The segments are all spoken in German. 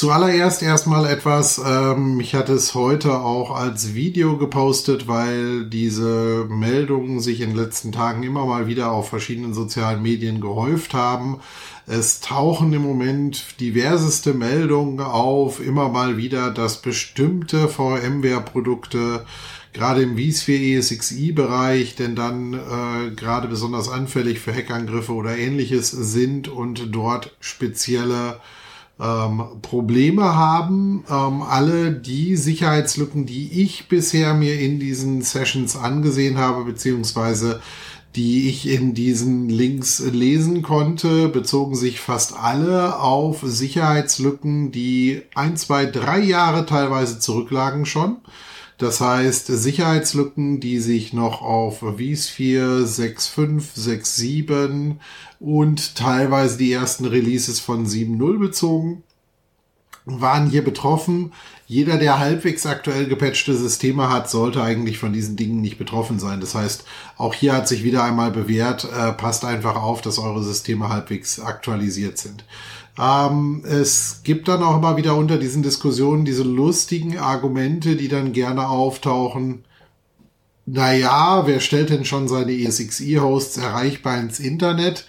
Zuallererst erstmal etwas, ähm, ich hatte es heute auch als Video gepostet, weil diese Meldungen sich in den letzten Tagen immer mal wieder auf verschiedenen sozialen Medien gehäuft haben. Es tauchen im Moment diverseste Meldungen auf, immer mal wieder, dass bestimmte VMware-Produkte gerade im vSphere ESXi-Bereich, denn dann äh, gerade besonders anfällig für Hackangriffe oder ähnliches sind und dort spezielle ähm, Probleme haben. Ähm, alle die Sicherheitslücken, die ich bisher mir in diesen Sessions angesehen habe, beziehungsweise die ich in diesen Links lesen konnte, bezogen sich fast alle auf Sicherheitslücken, die ein, zwei, drei Jahre teilweise zurücklagen schon. Das heißt, Sicherheitslücken, die sich noch auf vSphere 6.5, 6.7 und teilweise die ersten Releases von 7.0 bezogen, waren hier betroffen. Jeder, der halbwegs aktuell gepatchte Systeme hat, sollte eigentlich von diesen Dingen nicht betroffen sein. Das heißt, auch hier hat sich wieder einmal bewährt, äh, passt einfach auf, dass eure Systeme halbwegs aktualisiert sind. Ähm, es gibt dann auch immer wieder unter diesen Diskussionen diese lustigen Argumente, die dann gerne auftauchen. Naja, wer stellt denn schon seine ESXi-Hosts erreichbar ins Internet?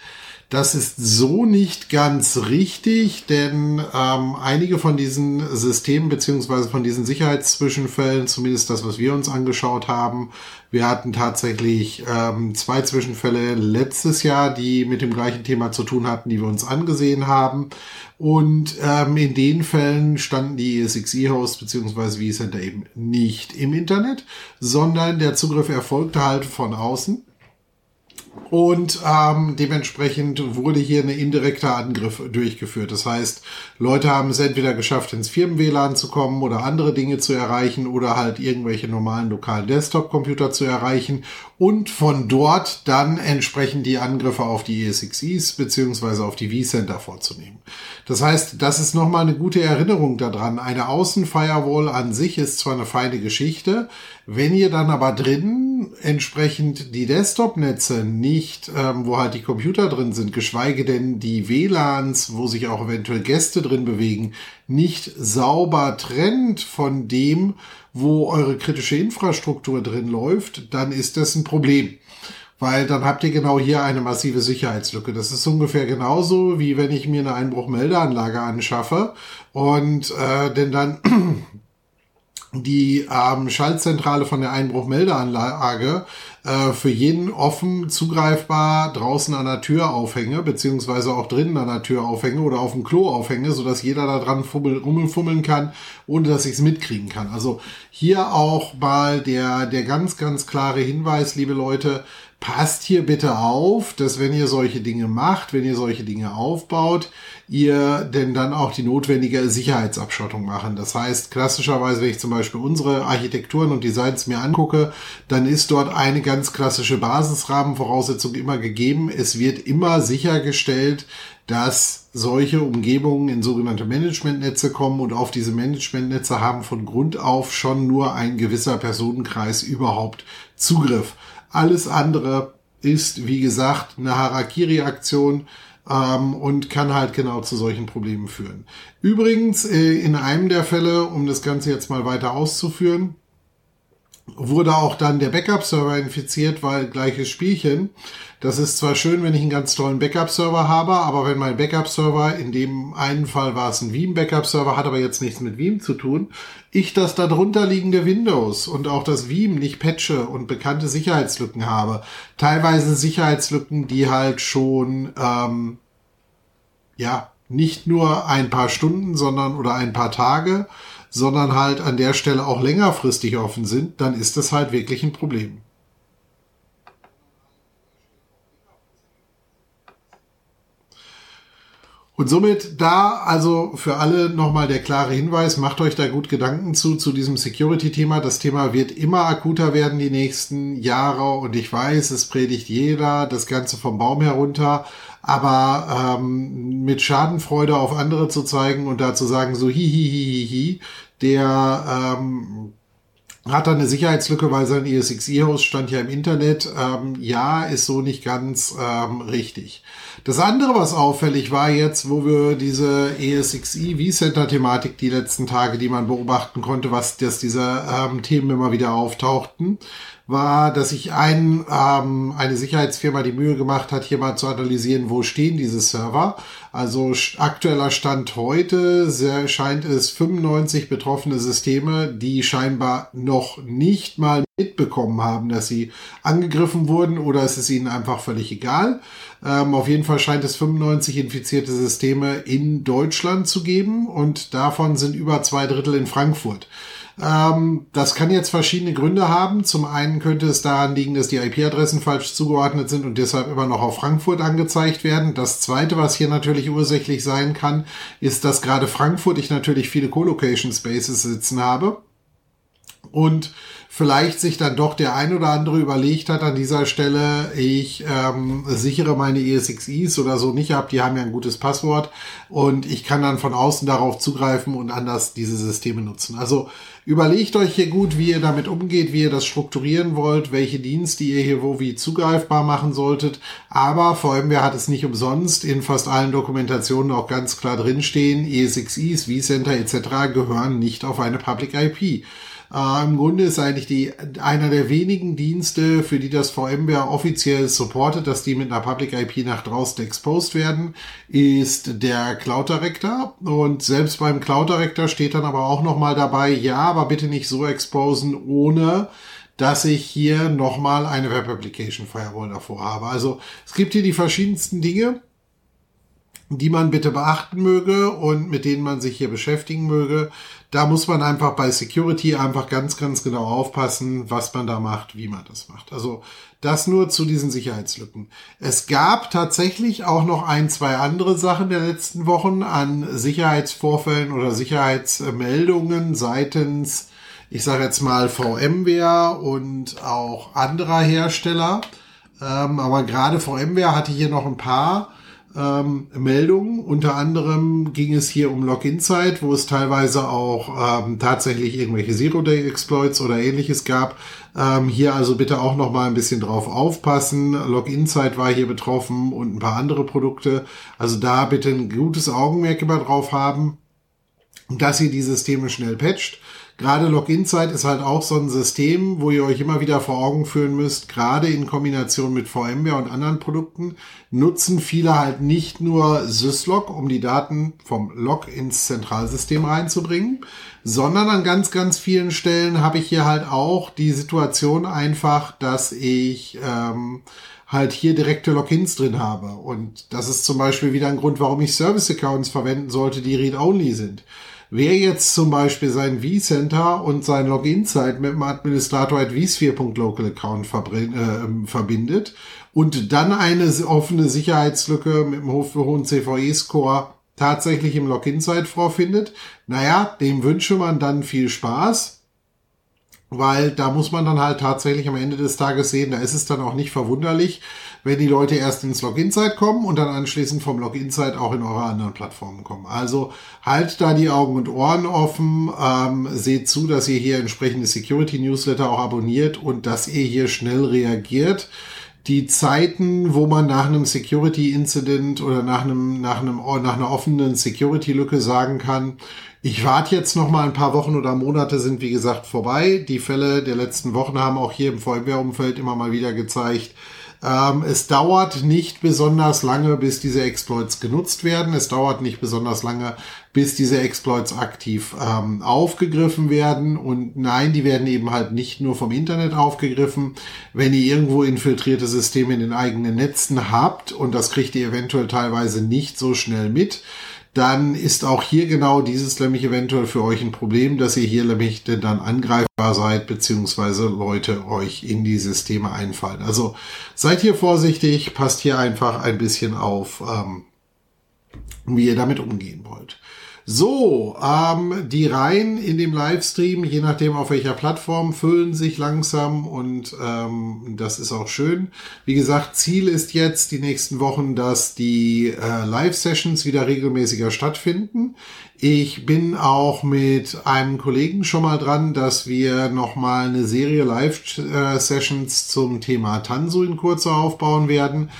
Das ist so nicht ganz richtig, denn ähm, einige von diesen Systemen beziehungsweise von diesen Sicherheitszwischenfällen, zumindest das, was wir uns angeschaut haben, wir hatten tatsächlich ähm, zwei Zwischenfälle letztes Jahr, die mit dem gleichen Thema zu tun hatten, die wir uns angesehen haben. Und ähm, in den Fällen standen die ESXi-Hosts beziehungsweise vCenter eben nicht im Internet, sondern der Zugriff erfolgte halt von außen. Und ähm, dementsprechend wurde hier eine indirekter Angriff durchgeführt. Das heißt, Leute haben es entweder geschafft, ins Firmen-WLAN zu kommen oder andere Dinge zu erreichen oder halt irgendwelche normalen lokalen Desktop-Computer zu erreichen und von dort dann entsprechend die Angriffe auf die ESXis beziehungsweise auf die vCenter vorzunehmen. Das heißt, das ist nochmal eine gute Erinnerung daran. Eine Außenfirewall an sich ist zwar eine feine Geschichte, wenn ihr dann aber drin entsprechend die Desktop-Netze nicht, ähm, wo halt die Computer drin sind, geschweige denn die WLANs, wo sich auch eventuell Gäste drin bewegen, nicht sauber trennt von dem, wo eure kritische Infrastruktur drin läuft, dann ist das ein Problem weil dann habt ihr genau hier eine massive Sicherheitslücke. Das ist ungefähr genauso, wie wenn ich mir eine Einbruchmeldeanlage anschaffe und äh, denn dann die ähm, Schaltzentrale von der Einbruchmeldeanlage äh, für jeden offen zugreifbar draußen an der Tür aufhänge, beziehungsweise auch drinnen an der Tür aufhänge oder auf dem Klo aufhänge, sodass jeder da dran fummel, rummelfummeln kann, ohne dass ich es mitkriegen kann. Also hier auch mal der, der ganz, ganz klare Hinweis, liebe Leute, passt hier bitte auf, dass wenn ihr solche Dinge macht, wenn ihr solche Dinge aufbaut, ihr denn dann auch die notwendige Sicherheitsabschottung machen. Das heißt, klassischerweise, wenn ich zum Beispiel unsere Architekturen und Designs mir angucke, dann ist dort eine ganz klassische Basisrahmenvoraussetzung immer gegeben. Es wird immer sichergestellt, dass solche Umgebungen in sogenannte Managementnetze kommen und auf diese Managementnetze haben von Grund auf schon nur ein gewisser Personenkreis überhaupt Zugriff. Alles andere ist, wie gesagt, eine Harakiri-Aktion ähm, und kann halt genau zu solchen Problemen führen. Übrigens, äh, in einem der Fälle, um das Ganze jetzt mal weiter auszuführen, wurde auch dann der Backup-Server infiziert, weil gleiches Spielchen. Das ist zwar schön, wenn ich einen ganz tollen Backup-Server habe, aber wenn mein Backup-Server, in dem einen Fall war es ein Veeam-Backup-Server, hat aber jetzt nichts mit Veeam zu tun, ich das darunter liegende Windows und auch das Veeam nicht patche und bekannte Sicherheitslücken habe, teilweise Sicherheitslücken, die halt schon, ähm, ja, nicht nur ein paar Stunden, sondern oder ein paar Tage, sondern halt an der Stelle auch längerfristig offen sind, dann ist das halt wirklich ein Problem. Und somit da also für alle nochmal der klare Hinweis, macht euch da gut Gedanken zu, zu diesem Security-Thema. Das Thema wird immer akuter werden die nächsten Jahre und ich weiß, es predigt jeder das Ganze vom Baum herunter, aber ähm, mit Schadenfreude auf andere zu zeigen und da zu sagen, so hi, hi, hi, hi, hi der ähm, hat er eine Sicherheitslücke, weil sein ESXi-Host stand ja im Internet. Ähm, ja, ist so nicht ganz ähm, richtig. Das andere, was auffällig war jetzt, wo wir diese ESXi vCenter-Thematik die letzten Tage, die man beobachten konnte, was dass diese ähm, Themen immer wieder auftauchten, war, dass sich ein, ähm, eine Sicherheitsfirma die Mühe gemacht hat, hier mal zu analysieren, wo stehen diese Server. Also aktueller Stand heute sehr, scheint es 95 betroffene Systeme, die scheinbar noch nicht mal mitbekommen haben, dass sie angegriffen wurden oder es ist ihnen einfach völlig egal. Ähm, auf jeden Fall scheint es 95 infizierte Systeme in Deutschland zu geben und davon sind über zwei Drittel in Frankfurt. Ähm, das kann jetzt verschiedene Gründe haben. Zum einen könnte es daran liegen, dass die IP-Adressen falsch zugeordnet sind und deshalb immer noch auf Frankfurt angezeigt werden. Das zweite, was hier natürlich ursächlich sein kann, ist, dass gerade Frankfurt ich natürlich viele Colocation Spaces sitzen habe. Und vielleicht sich dann doch der ein oder andere überlegt hat an dieser Stelle, ich ähm, sichere meine ESXIs oder so nicht ab, die haben ja ein gutes Passwort und ich kann dann von außen darauf zugreifen und anders diese Systeme nutzen. Also überlegt euch hier gut, wie ihr damit umgeht, wie ihr das strukturieren wollt, welche Dienste ihr hier wo wie zugreifbar machen solltet. Aber VMware hat es nicht umsonst in fast allen Dokumentationen auch ganz klar drinstehen, ESXIs, vCenter etc. gehören nicht auf eine Public IP. Äh, Im Grunde ist eigentlich die, einer der wenigen Dienste, für die das VMware offiziell supportet, dass die mit einer Public IP nach draußen exposed werden, ist der Cloud Director. Und selbst beim Cloud Director steht dann aber auch nochmal dabei, ja, aber bitte nicht so exposen, ohne dass ich hier nochmal eine Web Application Firewall davor habe. Also es gibt hier die verschiedensten Dinge, die man bitte beachten möge und mit denen man sich hier beschäftigen möge. Da muss man einfach bei Security einfach ganz, ganz genau aufpassen, was man da macht, wie man das macht. Also das nur zu diesen Sicherheitslücken. Es gab tatsächlich auch noch ein, zwei andere Sachen der letzten Wochen an Sicherheitsvorfällen oder Sicherheitsmeldungen seitens, ich sage jetzt mal VMware und auch anderer Hersteller. Ähm, aber gerade VMware hatte hier noch ein paar ähm, Meldungen. Unter anderem ging es hier um Login-Zeit, wo es teilweise auch ähm, tatsächlich irgendwelche Zero-Day-Exploits oder ähnliches gab. Ähm, hier also bitte auch noch mal ein bisschen drauf aufpassen. Login-Zeit war hier betroffen und ein paar andere Produkte. Also da bitte ein gutes Augenmerk immer drauf haben, dass ihr die Systeme schnell patcht. Gerade Login-Zeit ist halt auch so ein System, wo ihr euch immer wieder vor Augen führen müsst, gerade in Kombination mit VMware und anderen Produkten, nutzen viele halt nicht nur Syslog, um die Daten vom Log ins Zentralsystem reinzubringen, sondern an ganz, ganz vielen Stellen habe ich hier halt auch die Situation einfach, dass ich ähm, halt hier direkte Logins drin habe. Und das ist zum Beispiel wieder ein Grund, warum ich Service-Accounts verwenden sollte, die Read-Only sind. Wer jetzt zum Beispiel sein vCenter und sein Login-Zeit mit dem Administrator at vSphere.local Account äh, verbindet und dann eine offene Sicherheitslücke mit dem hohen CVE-Score tatsächlich im Login-Zeit vorfindet, naja, dem wünsche man dann viel Spaß weil da muss man dann halt tatsächlich am Ende des Tages sehen, da ist es dann auch nicht verwunderlich, wenn die Leute erst ins Login-Site kommen und dann anschließend vom Login-Site auch in eure anderen Plattformen kommen. Also halt da die Augen und Ohren offen, ähm, seht zu, dass ihr hier entsprechende Security-Newsletter auch abonniert und dass ihr hier schnell reagiert die Zeiten, wo man nach einem Security-Incident oder nach einem, nach einem, nach einer offenen Security-Lücke sagen kann, ich warte jetzt noch mal ein paar Wochen oder Monate sind wie gesagt vorbei. Die Fälle der letzten Wochen haben auch hier im Feuerwehrumfeld immer mal wieder gezeigt, ähm, es dauert nicht besonders lange, bis diese Exploits genutzt werden. Es dauert nicht besonders lange, bis diese Exploits aktiv ähm, aufgegriffen werden. Und nein, die werden eben halt nicht nur vom Internet aufgegriffen. Wenn ihr irgendwo infiltrierte Systeme in den eigenen Netzen habt, und das kriegt ihr eventuell teilweise nicht so schnell mit, dann ist auch hier genau dieses nämlich eventuell für euch ein Problem, dass ihr hier nämlich dann angreifbar seid, beziehungsweise Leute euch in die Systeme einfallen. Also seid hier vorsichtig, passt hier einfach ein bisschen auf, ähm, wie ihr damit umgehen wollt. So, ähm, die Reihen in dem Livestream, je nachdem auf welcher Plattform, füllen sich langsam und ähm, das ist auch schön. Wie gesagt, Ziel ist jetzt die nächsten Wochen, dass die äh, Live-Sessions wieder regelmäßiger stattfinden. Ich bin auch mit einem Kollegen schon mal dran, dass wir nochmal eine Serie Live-Sessions zum Thema Tansu in kurzer aufbauen werden.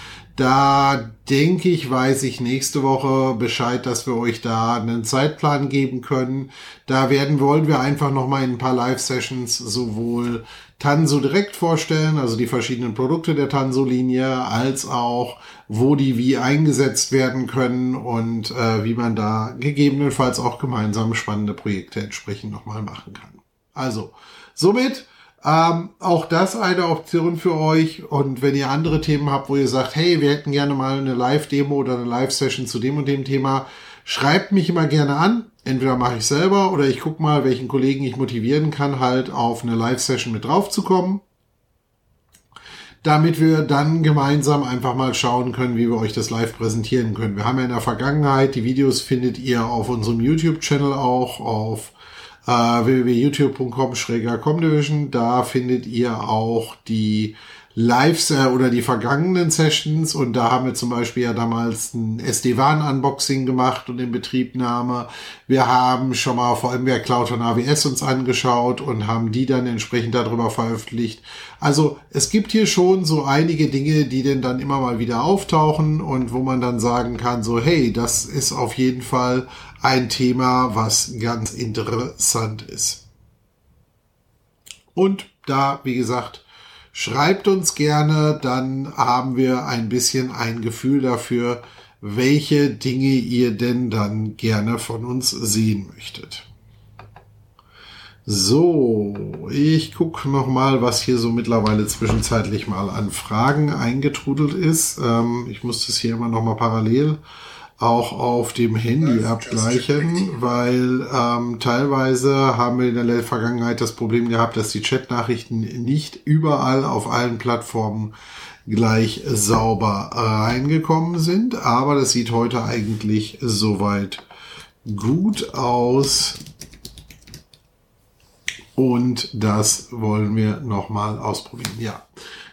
Da denke ich, weiß ich nächste Woche Bescheid, dass wir euch da einen Zeitplan geben können. Da werden, wollen wir einfach nochmal in ein paar Live-Sessions sowohl Tanso direkt vorstellen, also die verschiedenen Produkte der Tanso-Linie, als auch, wo die wie eingesetzt werden können und äh, wie man da gegebenenfalls auch gemeinsam spannende Projekte entsprechend nochmal machen kann. Also, somit ähm, auch das eine Option für euch. Und wenn ihr andere Themen habt, wo ihr sagt, hey, wir hätten gerne mal eine Live-Demo oder eine Live-Session zu dem und dem Thema, schreibt mich immer gerne an. Entweder mache ich selber oder ich gucke mal, welchen Kollegen ich motivieren kann, halt auf eine Live-Session mit drauf zu kommen. Damit wir dann gemeinsam einfach mal schauen können, wie wir euch das live präsentieren können. Wir haben ja in der Vergangenheit, die Videos findet ihr auf unserem YouTube-Channel auch, auf äh, www.youtube.com-comdivision. Da findet ihr auch die Lives äh, oder die vergangenen Sessions und da haben wir zum Beispiel ja damals ein SD-WAN-Unboxing gemacht und in Betriebnahme. Wir haben schon mal VMware Cloud und AWS uns angeschaut und haben die dann entsprechend darüber veröffentlicht. Also es gibt hier schon so einige Dinge, die denn dann immer mal wieder auftauchen und wo man dann sagen kann, so hey, das ist auf jeden Fall ein Thema, was ganz interessant ist. Und da, wie gesagt, Schreibt uns gerne, dann haben wir ein bisschen ein Gefühl dafür, welche Dinge ihr denn dann gerne von uns sehen möchtet. So, ich gucke noch mal, was hier so mittlerweile zwischenzeitlich mal an Fragen eingetrudelt ist. Ähm, ich muss das hier immer noch mal parallel auch auf dem Handy abgleichen, weil ähm, teilweise haben wir in der Vergangenheit das Problem gehabt, dass die Chatnachrichten nicht überall auf allen Plattformen gleich sauber reingekommen sind, aber das sieht heute eigentlich soweit gut aus. Und das wollen wir nochmal ausprobieren. Ja.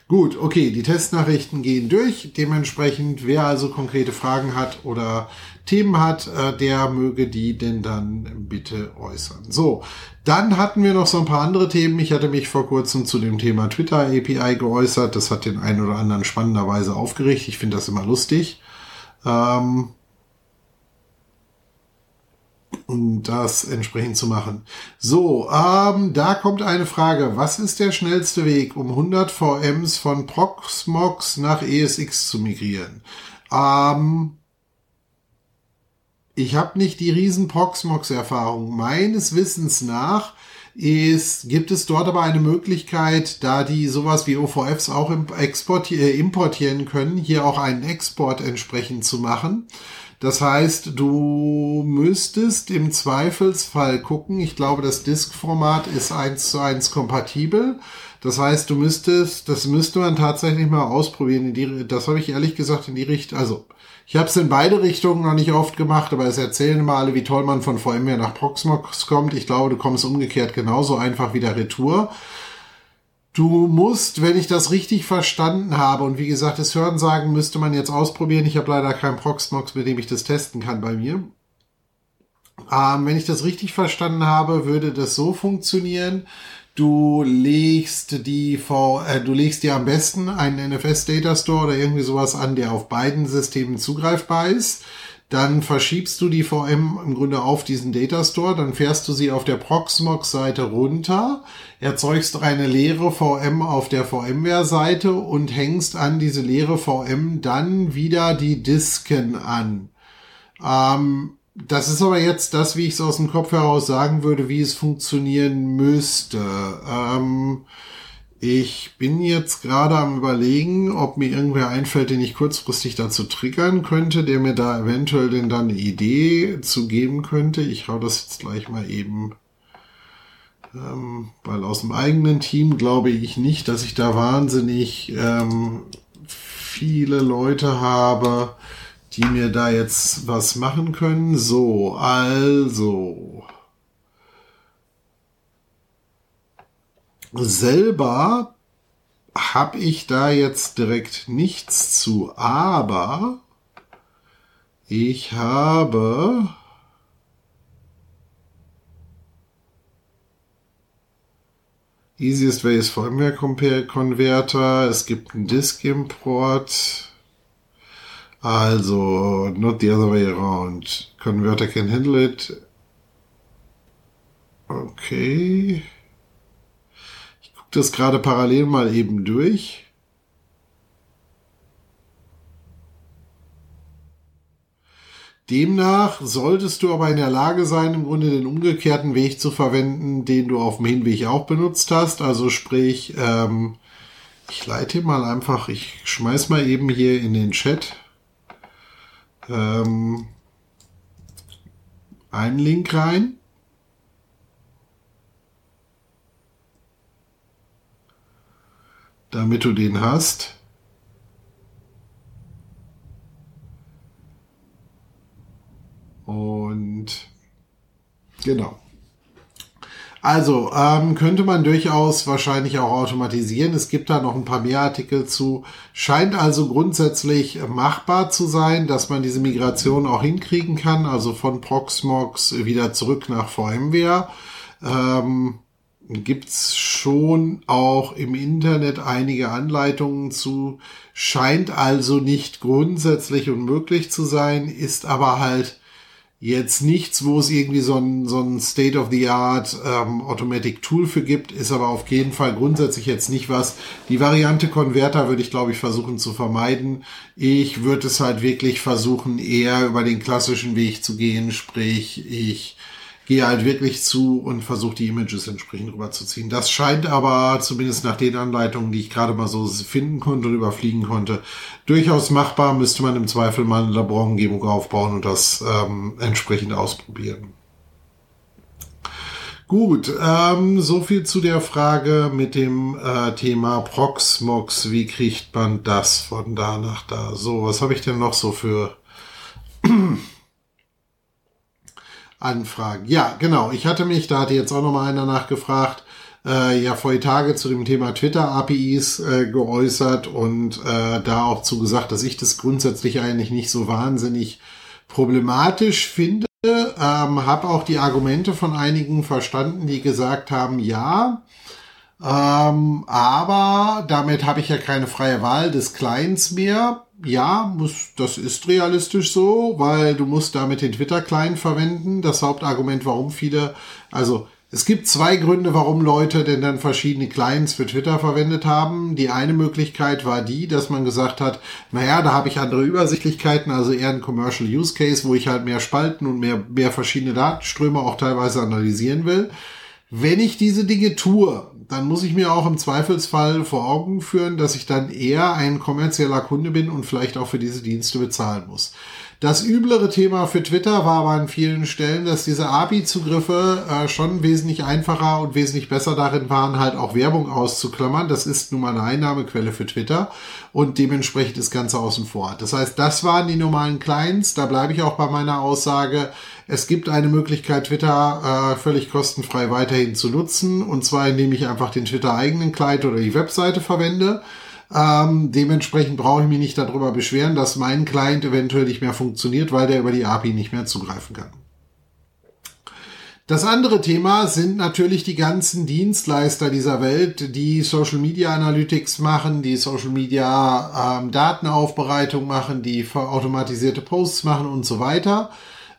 Gut, okay, die Testnachrichten gehen durch. Dementsprechend, wer also konkrete Fragen hat oder Themen hat, äh, der möge die denn dann bitte äußern. So, dann hatten wir noch so ein paar andere Themen. Ich hatte mich vor kurzem zu dem Thema Twitter API geäußert. Das hat den einen oder anderen spannenderweise aufgeregt. Ich finde das immer lustig. Ähm, um das entsprechend zu machen. So, ähm, da kommt eine Frage. Was ist der schnellste Weg, um 100 VMs von Proxmox nach ESX zu migrieren? Ähm, ich habe nicht die riesen Proxmox-Erfahrung. Meines Wissens nach ist, gibt es dort aber eine Möglichkeit, da die sowas wie OVFs auch äh, importieren können, hier auch einen Export entsprechend zu machen. Das heißt, du müsstest im Zweifelsfall gucken. Ich glaube, das Disk-Format ist eins zu eins kompatibel. Das heißt, du müsstest, das müsste man tatsächlich mal ausprobieren. Die, das habe ich ehrlich gesagt in die Richtung, also ich habe es in beide Richtungen noch nicht oft gemacht, aber es erzählen immer alle, wie toll man von VMware nach Proxmox kommt. Ich glaube, du kommst umgekehrt genauso einfach wieder retour. Du musst, wenn ich das richtig verstanden habe, und wie gesagt, das Hören sagen müsste man jetzt ausprobieren. Ich habe leider keinen Proxmox, mit dem ich das testen kann bei mir. Ähm, wenn ich das richtig verstanden habe, würde das so funktionieren. Du legst die v, äh, du legst dir am besten einen NFS Data Store oder irgendwie sowas an, der auf beiden Systemen zugreifbar ist. Dann verschiebst du die VM im Grunde auf diesen Data Store, dann fährst du sie auf der Proxmox-Seite runter, erzeugst eine leere VM auf der VMware-Seite und hängst an diese leere VM dann wieder die Disken an. Ähm, das ist aber jetzt das, wie ich es aus dem Kopf heraus sagen würde, wie es funktionieren müsste. Ähm, ich bin jetzt gerade am überlegen, ob mir irgendwer einfällt, den ich kurzfristig dazu triggern könnte, der mir da eventuell denn dann eine Idee zu geben könnte. Ich hau das jetzt gleich mal eben, ähm, weil aus dem eigenen Team glaube ich nicht, dass ich da wahnsinnig ähm, viele Leute habe, die mir da jetzt was machen können. So, also. Selber habe ich da jetzt direkt nichts zu, aber ich habe Easiest Way ist VMware Converter. Es gibt einen Disk Import. Also, not the other way around. Converter can handle it. Okay. Das gerade parallel mal eben durch. Demnach solltest du aber in der Lage sein, im Grunde den umgekehrten Weg zu verwenden, den du auf dem Hinweg auch benutzt hast. Also sprich, ähm, ich leite mal einfach, ich schmeiß mal eben hier in den Chat ähm, einen Link rein. Damit du den hast. Und genau. Also ähm, könnte man durchaus wahrscheinlich auch automatisieren. Es gibt da noch ein paar mehr Artikel zu. Scheint also grundsätzlich machbar zu sein, dass man diese Migration auch hinkriegen kann. Also von Proxmox wieder zurück nach VMware. Ähm, gibt's schon auch im Internet einige Anleitungen zu. Scheint also nicht grundsätzlich unmöglich zu sein, ist aber halt jetzt nichts, wo es irgendwie so ein, so ein State-of-the-Art ähm, Automatic Tool für gibt, ist aber auf jeden Fall grundsätzlich jetzt nicht was. Die Variante Converter würde ich, glaube ich, versuchen zu vermeiden. Ich würde es halt wirklich versuchen, eher über den klassischen Weg zu gehen, sprich, ich gehe halt wirklich zu und versuche die Images entsprechend rüberzuziehen. Das scheint aber, zumindest nach den Anleitungen, die ich gerade mal so finden konnte und überfliegen konnte, durchaus machbar. Müsste man im Zweifel mal eine Laborumgebung aufbauen und das ähm, entsprechend ausprobieren. Gut, ähm, so viel zu der Frage mit dem äh, Thema Proxmox. Wie kriegt man das von da nach da? So, was habe ich denn noch so für Anfragen. Ja, genau. Ich hatte mich, da hatte jetzt auch noch mal einer nachgefragt, äh, ja vor Tage zu dem Thema Twitter-APIs äh, geäußert und äh, da auch zu gesagt, dass ich das grundsätzlich eigentlich nicht so wahnsinnig problematisch finde. Ähm, habe auch die Argumente von einigen verstanden, die gesagt haben, ja, ähm, aber damit habe ich ja keine freie Wahl des Clients mehr ja, muss, das ist realistisch so, weil du musst damit den Twitter-Client verwenden. Das Hauptargument, warum viele, also es gibt zwei Gründe, warum Leute denn dann verschiedene Clients für Twitter verwendet haben. Die eine Möglichkeit war die, dass man gesagt hat, naja, da habe ich andere Übersichtlichkeiten, also eher ein Commercial Use Case, wo ich halt mehr Spalten und mehr, mehr verschiedene Datenströme auch teilweise analysieren will. Wenn ich diese Dinge tue, dann muss ich mir auch im Zweifelsfall vor Augen führen, dass ich dann eher ein kommerzieller Kunde bin und vielleicht auch für diese Dienste bezahlen muss. Das üblere Thema für Twitter war aber an vielen Stellen, dass diese API-Zugriffe äh, schon wesentlich einfacher und wesentlich besser darin waren, halt auch Werbung auszuklammern. Das ist nun mal eine Einnahmequelle für Twitter und dementsprechend das Ganze außen vor. Das heißt, das waren die normalen Clients. Da bleibe ich auch bei meiner Aussage. Es gibt eine Möglichkeit, Twitter äh, völlig kostenfrei weiterhin zu nutzen. Und zwar, indem ich einfach den Twitter-eigenen Client oder die Webseite verwende. Ähm, dementsprechend brauche ich mich nicht darüber beschweren, dass mein Client eventuell nicht mehr funktioniert, weil der über die API nicht mehr zugreifen kann. Das andere Thema sind natürlich die ganzen Dienstleister dieser Welt, die Social Media Analytics machen, die Social Media ähm, Datenaufbereitung machen, die automatisierte Posts machen und so weiter.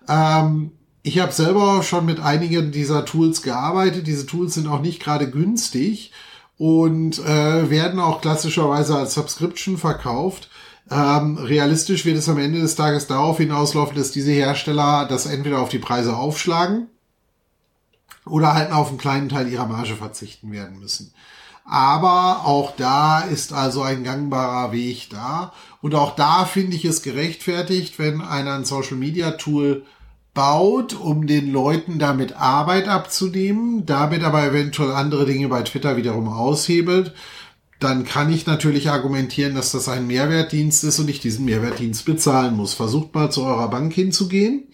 Ähm, ich habe selber schon mit einigen dieser Tools gearbeitet. Diese Tools sind auch nicht gerade günstig und äh, werden auch klassischerweise als Subscription verkauft. Ähm, realistisch wird es am Ende des Tages darauf hinauslaufen, dass diese Hersteller das entweder auf die Preise aufschlagen oder halt auf einen kleinen Teil ihrer Marge verzichten werden müssen. Aber auch da ist also ein gangbarer Weg da. Und auch da finde ich es gerechtfertigt, wenn einer ein Social Media Tool baut, um den Leuten damit Arbeit abzunehmen, damit aber eventuell andere Dinge bei Twitter wiederum aushebelt, dann kann ich natürlich argumentieren, dass das ein Mehrwertdienst ist und ich diesen Mehrwertdienst bezahlen muss. Versucht mal zu eurer Bank hinzugehen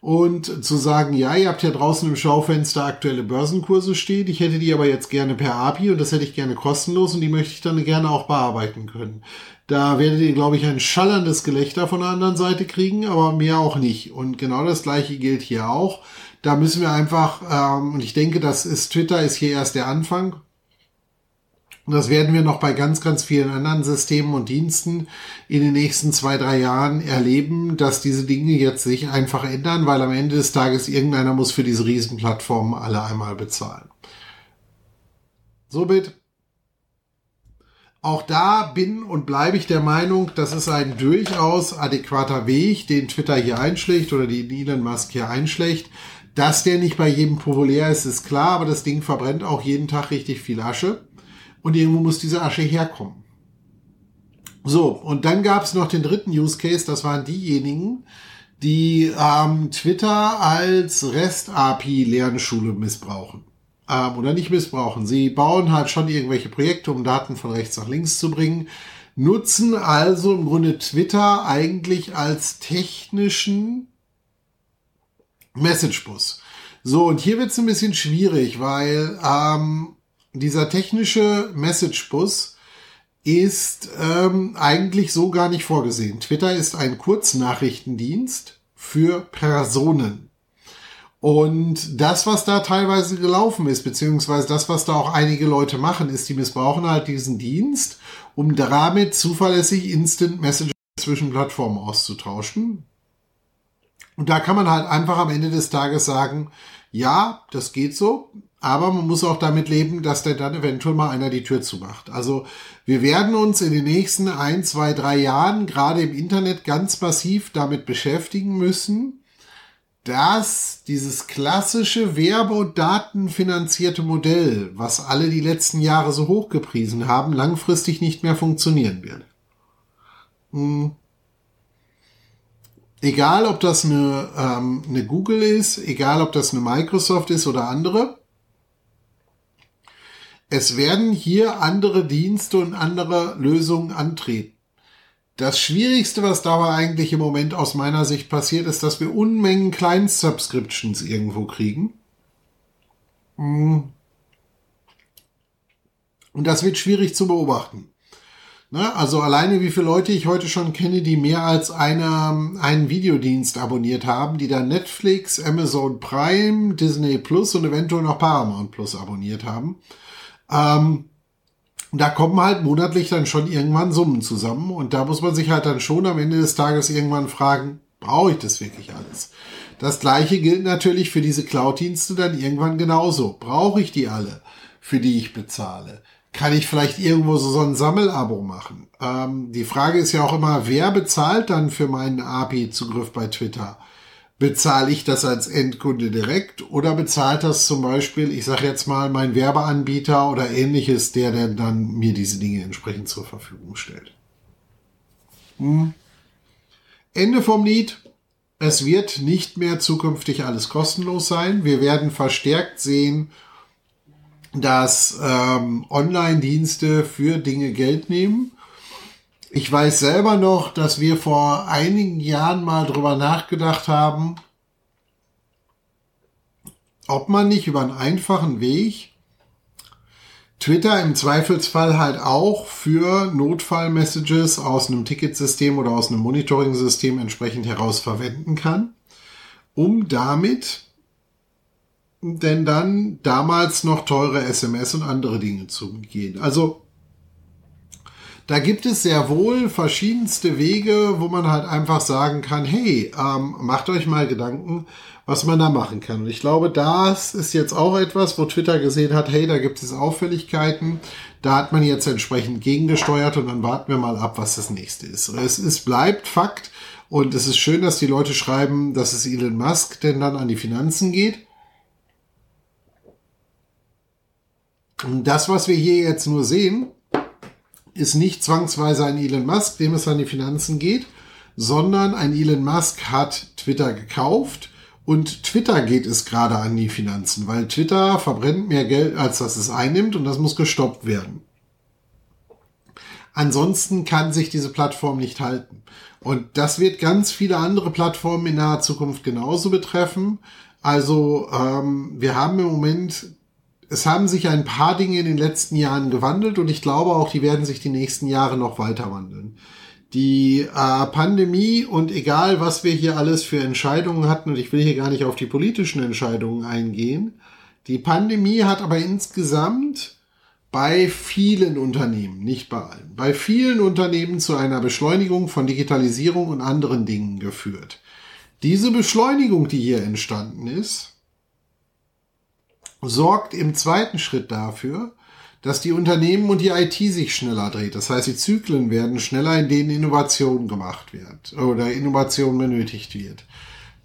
und zu sagen, ja, ihr habt ja draußen im Schaufenster aktuelle Börsenkurse stehen, ich hätte die aber jetzt gerne per API und das hätte ich gerne kostenlos und die möchte ich dann gerne auch bearbeiten können. Da werdet ihr, glaube ich, ein schallerndes Gelächter von der anderen Seite kriegen, aber mehr auch nicht. Und genau das gleiche gilt hier auch. Da müssen wir einfach, ähm, und ich denke, das ist Twitter ist hier erst der Anfang. Und das werden wir noch bei ganz, ganz vielen anderen Systemen und Diensten in den nächsten zwei, drei Jahren erleben, dass diese Dinge jetzt sich einfach ändern, weil am Ende des Tages irgendeiner muss für diese Riesenplattformen alle einmal bezahlen. Somit auch da bin und bleibe ich der Meinung, das ist ein durchaus adäquater Weg, den Twitter hier einschlägt oder den Elon Musk hier einschlägt. Dass der nicht bei jedem populär ist, ist klar, aber das Ding verbrennt auch jeden Tag richtig viel Asche. Und irgendwo muss diese Asche herkommen. So, und dann gab es noch den dritten Use Case, das waren diejenigen, die ähm, Twitter als REST-API-Lernschule missbrauchen. Ähm, oder nicht missbrauchen. Sie bauen halt schon irgendwelche Projekte, um Daten von rechts nach links zu bringen, nutzen also im Grunde Twitter eigentlich als technischen Messagebus. So, und hier wird es ein bisschen schwierig, weil ähm, dieser technische Messagebus ist ähm, eigentlich so gar nicht vorgesehen. Twitter ist ein Kurznachrichtendienst für Personen. Und das, was da teilweise gelaufen ist, beziehungsweise das, was da auch einige Leute machen, ist, die missbrauchen halt diesen Dienst, um damit zuverlässig Instant Messages zwischen Plattformen auszutauschen. Und da kann man halt einfach am Ende des Tages sagen, ja, das geht so, aber man muss auch damit leben, dass der dann eventuell mal einer die Tür zumacht. Also wir werden uns in den nächsten ein, zwei, drei Jahren gerade im Internet ganz massiv damit beschäftigen müssen, dass dieses klassische Werbe- und datenfinanzierte Modell, was alle die letzten Jahre so hochgepriesen haben, langfristig nicht mehr funktionieren wird. Hm. Egal, ob das eine, ähm, eine Google ist, egal, ob das eine Microsoft ist oder andere, es werden hier andere Dienste und andere Lösungen antreten. Das Schwierigste, was dabei eigentlich im Moment aus meiner Sicht passiert, ist, dass wir Unmengen Client-Subscriptions irgendwo kriegen. Hm. Und das wird schwierig zu beobachten. Ne? Also alleine wie viele Leute ich heute schon kenne, die mehr als eine, einen Videodienst abonniert haben, die dann Netflix, Amazon Prime, Disney Plus und eventuell noch Paramount Plus abonniert haben. Ähm, da kommen halt monatlich dann schon irgendwann Summen zusammen und da muss man sich halt dann schon am Ende des Tages irgendwann fragen, brauche ich das wirklich alles? Das gleiche gilt natürlich für diese Cloud-Dienste dann irgendwann genauso. Brauche ich die alle, für die ich bezahle? Kann ich vielleicht irgendwo so, so ein Sammelabo machen? Ähm, die Frage ist ja auch immer, wer bezahlt dann für meinen API-Zugriff bei Twitter? Bezahle ich das als Endkunde direkt oder bezahlt das zum Beispiel, ich sage jetzt mal, mein Werbeanbieter oder ähnliches, der denn dann mir diese Dinge entsprechend zur Verfügung stellt. Hm. Ende vom Lied. Es wird nicht mehr zukünftig alles kostenlos sein. Wir werden verstärkt sehen, dass ähm, Online-Dienste für Dinge Geld nehmen ich weiß selber noch, dass wir vor einigen Jahren mal drüber nachgedacht haben, ob man nicht über einen einfachen Weg Twitter im Zweifelsfall halt auch für Notfallmessages aus einem Ticketsystem oder aus einem Monitoring-System entsprechend heraus verwenden kann, um damit denn dann damals noch teure SMS und andere Dinge zu gehen. Also da gibt es sehr wohl verschiedenste Wege, wo man halt einfach sagen kann, hey, ähm, macht euch mal Gedanken, was man da machen kann. Und ich glaube, das ist jetzt auch etwas, wo Twitter gesehen hat, hey, da gibt es Auffälligkeiten. Da hat man jetzt entsprechend gegengesteuert und dann warten wir mal ab, was das nächste ist. Es, es bleibt Fakt und es ist schön, dass die Leute schreiben, dass es Elon Musk denn dann an die Finanzen geht. Und das, was wir hier jetzt nur sehen, ist nicht zwangsweise ein Elon Musk, dem es an die Finanzen geht, sondern ein Elon Musk hat Twitter gekauft und Twitter geht es gerade an die Finanzen, weil Twitter verbrennt mehr Geld, als dass es einnimmt und das muss gestoppt werden. Ansonsten kann sich diese Plattform nicht halten. Und das wird ganz viele andere Plattformen in naher Zukunft genauso betreffen. Also ähm, wir haben im Moment, es haben sich ein paar Dinge in den letzten Jahren gewandelt und ich glaube auch, die werden sich die nächsten Jahre noch weiter wandeln. Die äh, Pandemie und egal, was wir hier alles für Entscheidungen hatten, und ich will hier gar nicht auf die politischen Entscheidungen eingehen, die Pandemie hat aber insgesamt bei vielen Unternehmen, nicht bei allen, bei vielen Unternehmen zu einer Beschleunigung von Digitalisierung und anderen Dingen geführt. Diese Beschleunigung, die hier entstanden ist, sorgt im zweiten Schritt dafür, dass die Unternehmen und die IT sich schneller dreht. Das heißt, die Zyklen werden schneller, in denen Innovation gemacht wird oder Innovation benötigt wird.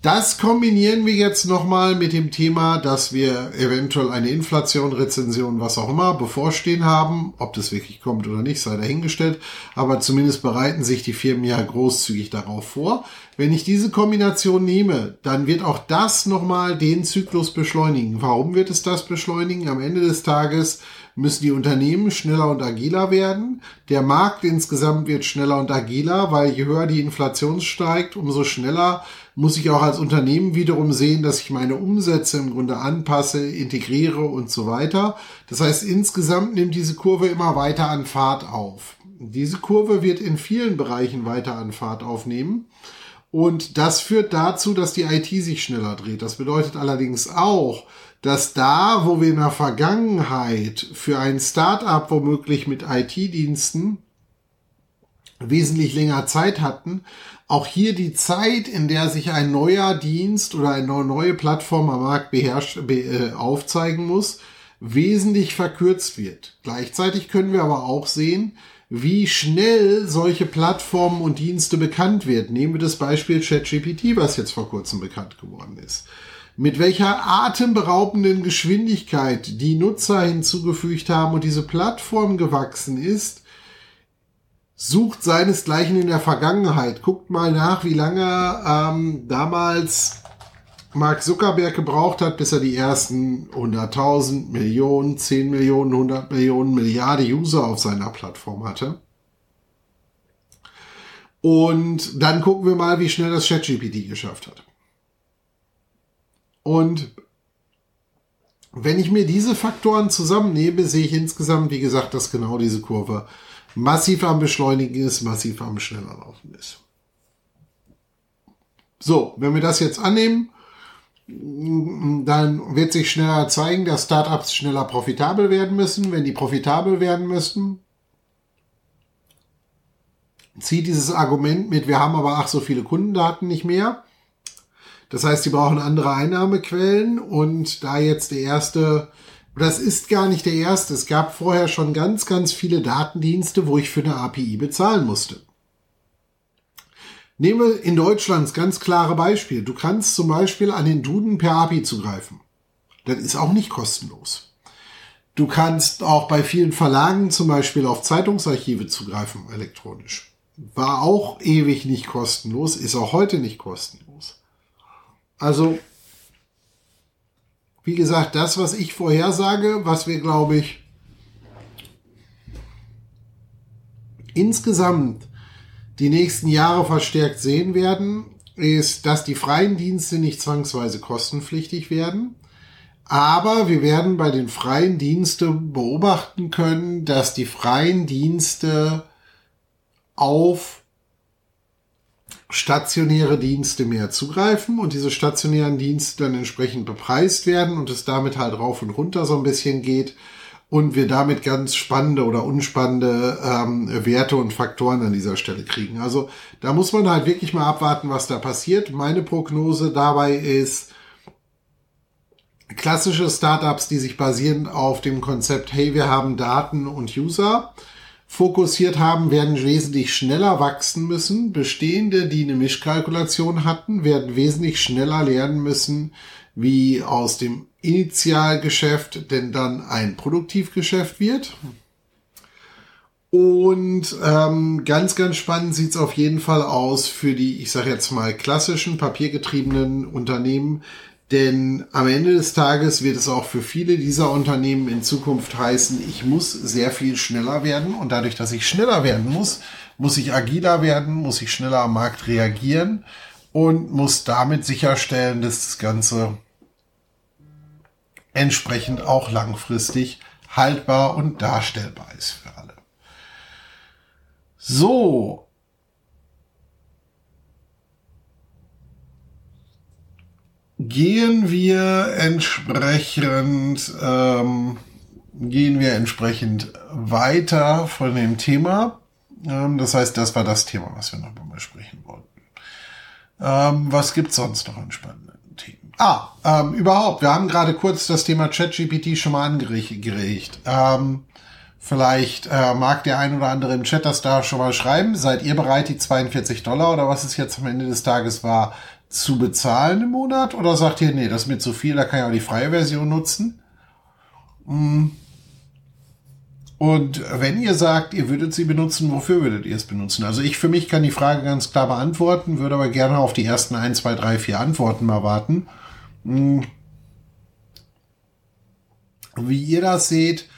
Das kombinieren wir jetzt nochmal mit dem Thema, dass wir eventuell eine Inflation, Rezension, was auch immer bevorstehen haben. Ob das wirklich kommt oder nicht, sei dahingestellt. Aber zumindest bereiten sich die Firmen ja großzügig darauf vor. Wenn ich diese Kombination nehme, dann wird auch das nochmal den Zyklus beschleunigen. Warum wird es das beschleunigen? Am Ende des Tages müssen die Unternehmen schneller und agiler werden. Der Markt insgesamt wird schneller und agiler, weil je höher die Inflation steigt, umso schneller muss ich auch als Unternehmen wiederum sehen, dass ich meine Umsätze im Grunde anpasse, integriere und so weiter. Das heißt, insgesamt nimmt diese Kurve immer weiter an Fahrt auf. Diese Kurve wird in vielen Bereichen weiter an Fahrt aufnehmen. Und das führt dazu, dass die IT sich schneller dreht. Das bedeutet allerdings auch, dass da, wo wir in der Vergangenheit für ein Startup womöglich mit IT-Diensten wesentlich länger Zeit hatten, auch hier die Zeit, in der sich ein neuer Dienst oder eine neue Plattform am Markt beherrscht, be, äh, aufzeigen muss, wesentlich verkürzt wird. Gleichzeitig können wir aber auch sehen, wie schnell solche Plattformen und Dienste bekannt wird. Nehmen wir das Beispiel ChatGPT, was jetzt vor kurzem bekannt geworden ist mit welcher atemberaubenden Geschwindigkeit die Nutzer hinzugefügt haben und diese Plattform gewachsen ist, sucht seinesgleichen in der Vergangenheit. Guckt mal nach, wie lange ähm, damals Mark Zuckerberg gebraucht hat, bis er die ersten 100.000, Millionen, 10 Millionen, 100 Millionen, Milliarden User auf seiner Plattform hatte. Und dann gucken wir mal, wie schnell das ChatGPT geschafft hat. Und wenn ich mir diese Faktoren zusammennehme, sehe ich insgesamt, wie gesagt, dass genau diese Kurve massiv am Beschleunigen ist, massiv am schneller laufen ist. So, wenn wir das jetzt annehmen, dann wird sich schneller zeigen, dass Startups schneller profitabel werden müssen. Wenn die profitabel werden müssen, zieht dieses Argument mit, wir haben aber ach so viele Kundendaten nicht mehr. Das heißt, sie brauchen andere Einnahmequellen und da jetzt der erste, das ist gar nicht der erste, es gab vorher schon ganz, ganz viele Datendienste, wo ich für eine API bezahlen musste. Nehme in Deutschland das ganz klare Beispiel. Du kannst zum Beispiel an den Duden per API zugreifen. Das ist auch nicht kostenlos. Du kannst auch bei vielen Verlagen zum Beispiel auf Zeitungsarchive zugreifen, elektronisch. War auch ewig nicht kostenlos, ist auch heute nicht kostenlos. Also, wie gesagt, das, was ich vorhersage, was wir, glaube ich, insgesamt die nächsten Jahre verstärkt sehen werden, ist, dass die freien Dienste nicht zwangsweise kostenpflichtig werden. Aber wir werden bei den freien Diensten beobachten können, dass die freien Dienste auf stationäre Dienste mehr zugreifen und diese stationären Dienste dann entsprechend bepreist werden und es damit halt rauf und runter so ein bisschen geht und wir damit ganz spannende oder unspannende ähm, Werte und Faktoren an dieser Stelle kriegen. Also da muss man halt wirklich mal abwarten, was da passiert. Meine Prognose dabei ist, klassische Startups, die sich basieren auf dem Konzept, hey, wir haben Daten und User, fokussiert haben, werden wesentlich schneller wachsen müssen. Bestehende, die eine Mischkalkulation hatten, werden wesentlich schneller lernen müssen, wie aus dem Initialgeschäft denn dann ein Produktivgeschäft wird. Und ähm, ganz, ganz spannend sieht's auf jeden Fall aus für die, ich sage jetzt mal, klassischen papiergetriebenen Unternehmen, Denn am Ende des Tages wird es auch für viele dieser Unternehmen in Zukunft heißen, ich muss sehr viel schneller werden. Und dadurch, dass ich schneller werden muss, muss ich agiler werden, muss ich schneller am Markt reagieren und muss damit sicherstellen, dass das Ganze entsprechend auch langfristig haltbar und darstellbar ist für alle. So, gehen wir entsprechend ähm, gehen wir entsprechend weiter von dem Thema. Ähm, das heißt, das war das Thema, was wir noch mal besprechen wollten. Ähm, was gibt's sonst noch an spannenden Themen? Ah, ähm, überhaupt. Wir haben gerade kurz das Thema ChatGPT schon mal angeregt. Ähm, vielleicht äh, mag der ein oder andere im Chat das da schon mal schreiben. Seid ihr bereit, die 42 Dollar oder was es jetzt am Ende des Tages war, zu bezahlen im Monat? Oder sagt ihr, nee, das ist mir zu viel, da kann ich auch die freie Version nutzen? Mm. Und wenn ihr sagt, ihr würdet sie benutzen, wofür würdet ihr es benutzen? Also ich für mich kann die Frage ganz klar beantworten, würde aber gerne auf die ersten 1, 2, 3, 4 Antworten mal warten. Mm. Wie ihr das seht,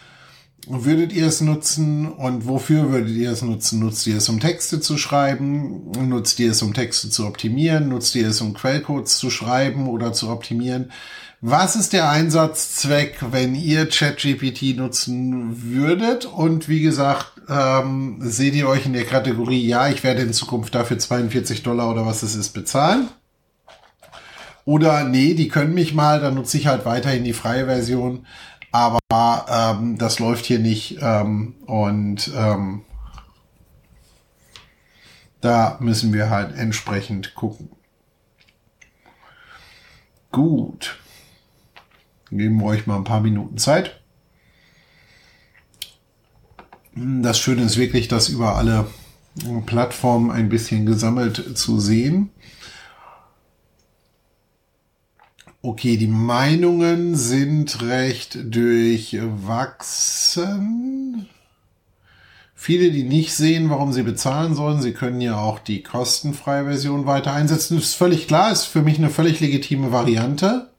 würdet ihr es nutzen und wofür würdet ihr es nutzen? Nutzt ihr es, um Texte zu schreiben? Nutzt ihr es, um Texte zu optimieren? Nutzt ihr es, um Quellcodes zu schreiben oder zu optimieren? Was ist der Einsatzzweck, wenn ihr ChatGPT nutzen würdet? Und wie gesagt, ähm, seht ihr euch in der Kategorie, ja, ich werde in Zukunft dafür 42 Dollar oder was es ist bezahlen? Oder nee, die können mich mal, dann nutze ich halt weiterhin die freie Version. Aber ähm, das läuft hier nicht ähm, und ähm, da müssen wir halt entsprechend gucken. Gut. Geben wir euch mal ein paar Minuten Zeit. Das Schöne ist wirklich, das über alle Plattformen ein bisschen gesammelt zu sehen. Okay, die Meinungen sind recht durchwachsen. Viele, die nicht sehen, warum sie bezahlen sollen, sie können ja auch die kostenfreie Version weiter einsetzen. Ist völlig klar, ist für mich eine völlig legitime Variante.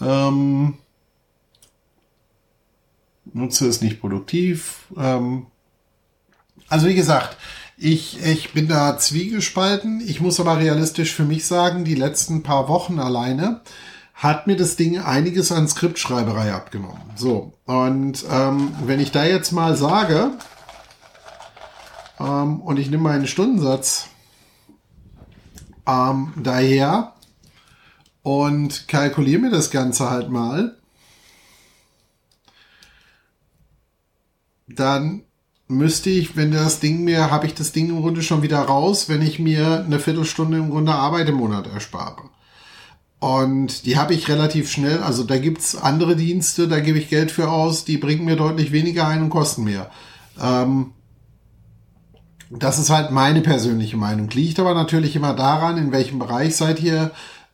Ähm, nutze es nicht produktiv. Ähm, also wie gesagt, ich, ich bin da zwiegespalten. Ich muss aber realistisch für mich sagen, die letzten paar Wochen alleine hat mir das Ding einiges an Skriptschreiberei abgenommen. So, und ähm, wenn ich da jetzt mal sage, ähm, und ich nehme meinen Stundensatz ähm, daher und kalkuliere mir das Ganze halt mal, dann müsste ich, wenn das Ding mir, habe ich das Ding im Grunde schon wieder raus, wenn ich mir eine Viertelstunde im Grunde Arbeit im Monat erspare. Und die habe ich relativ schnell. Also da gibt's andere Dienste, da gebe ich Geld für aus, die bringen mir deutlich weniger ein und kosten mehr. Ähm, das ist halt meine persönliche Meinung. Liegt aber natürlich immer daran, in welchem Bereich seid ihr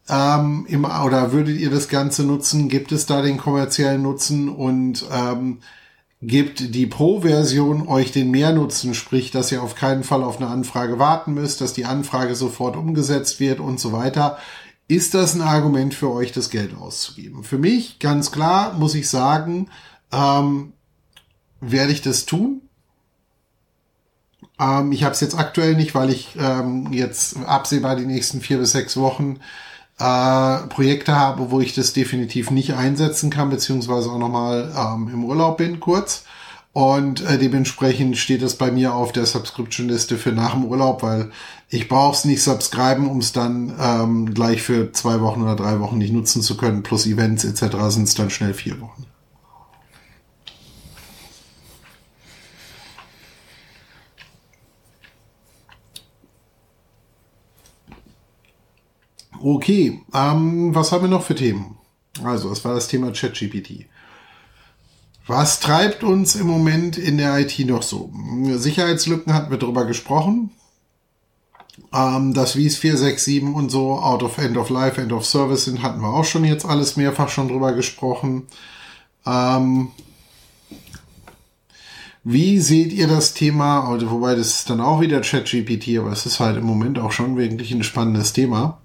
ähm, im, oder würdet ihr das Ganze nutzen? Gibt es da den kommerziellen Nutzen und ähm, gibt die Pro-Version euch den Mehrnutzen, sprich, dass ihr auf keinen Fall auf eine Anfrage warten müsst, dass die Anfrage sofort umgesetzt wird und so weiter. Ist das ein Argument für euch, das Geld auszugeben? Für mich, ganz klar, muss ich sagen, ähm, werde ich das tun. Ähm, ich habe es jetzt aktuell nicht, weil ich ähm, jetzt absehbar die nächsten vier bis sechs Wochen äh, Projekte habe, wo ich das definitiv nicht einsetzen kann, beziehungsweise auch nochmal ähm, im Urlaub bin kurz. Und äh, dementsprechend steht es bei mir auf der Subscription-Liste für nach dem Urlaub, weil ich brauche es nicht subscriben, um es dann ähm, gleich für zwei Wochen oder drei Wochen nicht nutzen zu können. Plus Events etc. sind es dann schnell vier Wochen. Okay, ähm, was haben wir noch für Themen? Also, das war das Thema ChatGPT. Was treibt uns im Moment in der IT noch so? Sicherheitslücken hatten wir drüber gesprochen. Ähm, das Wies 467 und so, out of end of life, end of service sind, hatten wir auch schon jetzt alles mehrfach schon drüber gesprochen. Ähm, wie seht ihr das Thema, also, wobei das ist dann auch wieder ChatGPT, aber es ist halt im Moment auch schon wirklich ein spannendes Thema.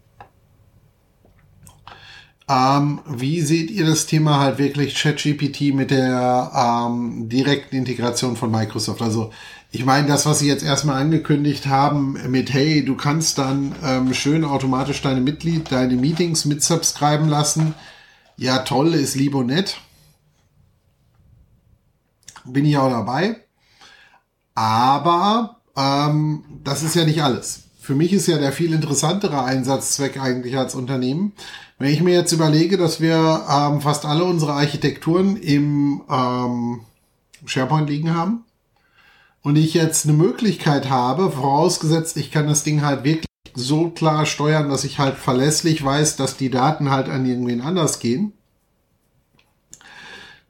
Ähm, wie seht ihr das Thema halt wirklich ChatGPT mit der ähm, direkten Integration von Microsoft? Also ich meine, das, was sie jetzt erstmal angekündigt haben mit, hey, du kannst dann ähm, schön automatisch deine Mitglied, deine Meetings mit subscriben lassen. Ja, toll, ist lieb und nett. Bin ich auch dabei. Aber ähm, das ist ja nicht alles. Für mich ist ja der viel interessantere Einsatzzweck eigentlich als Unternehmen. Wenn ich mir jetzt überlege, dass wir ähm, fast alle unsere Architekturen im ähm, SharePoint liegen haben und ich jetzt eine Möglichkeit habe, vorausgesetzt, ich kann das Ding halt wirklich so klar steuern, dass ich halt verlässlich weiß, dass die Daten halt an irgendwen anders gehen,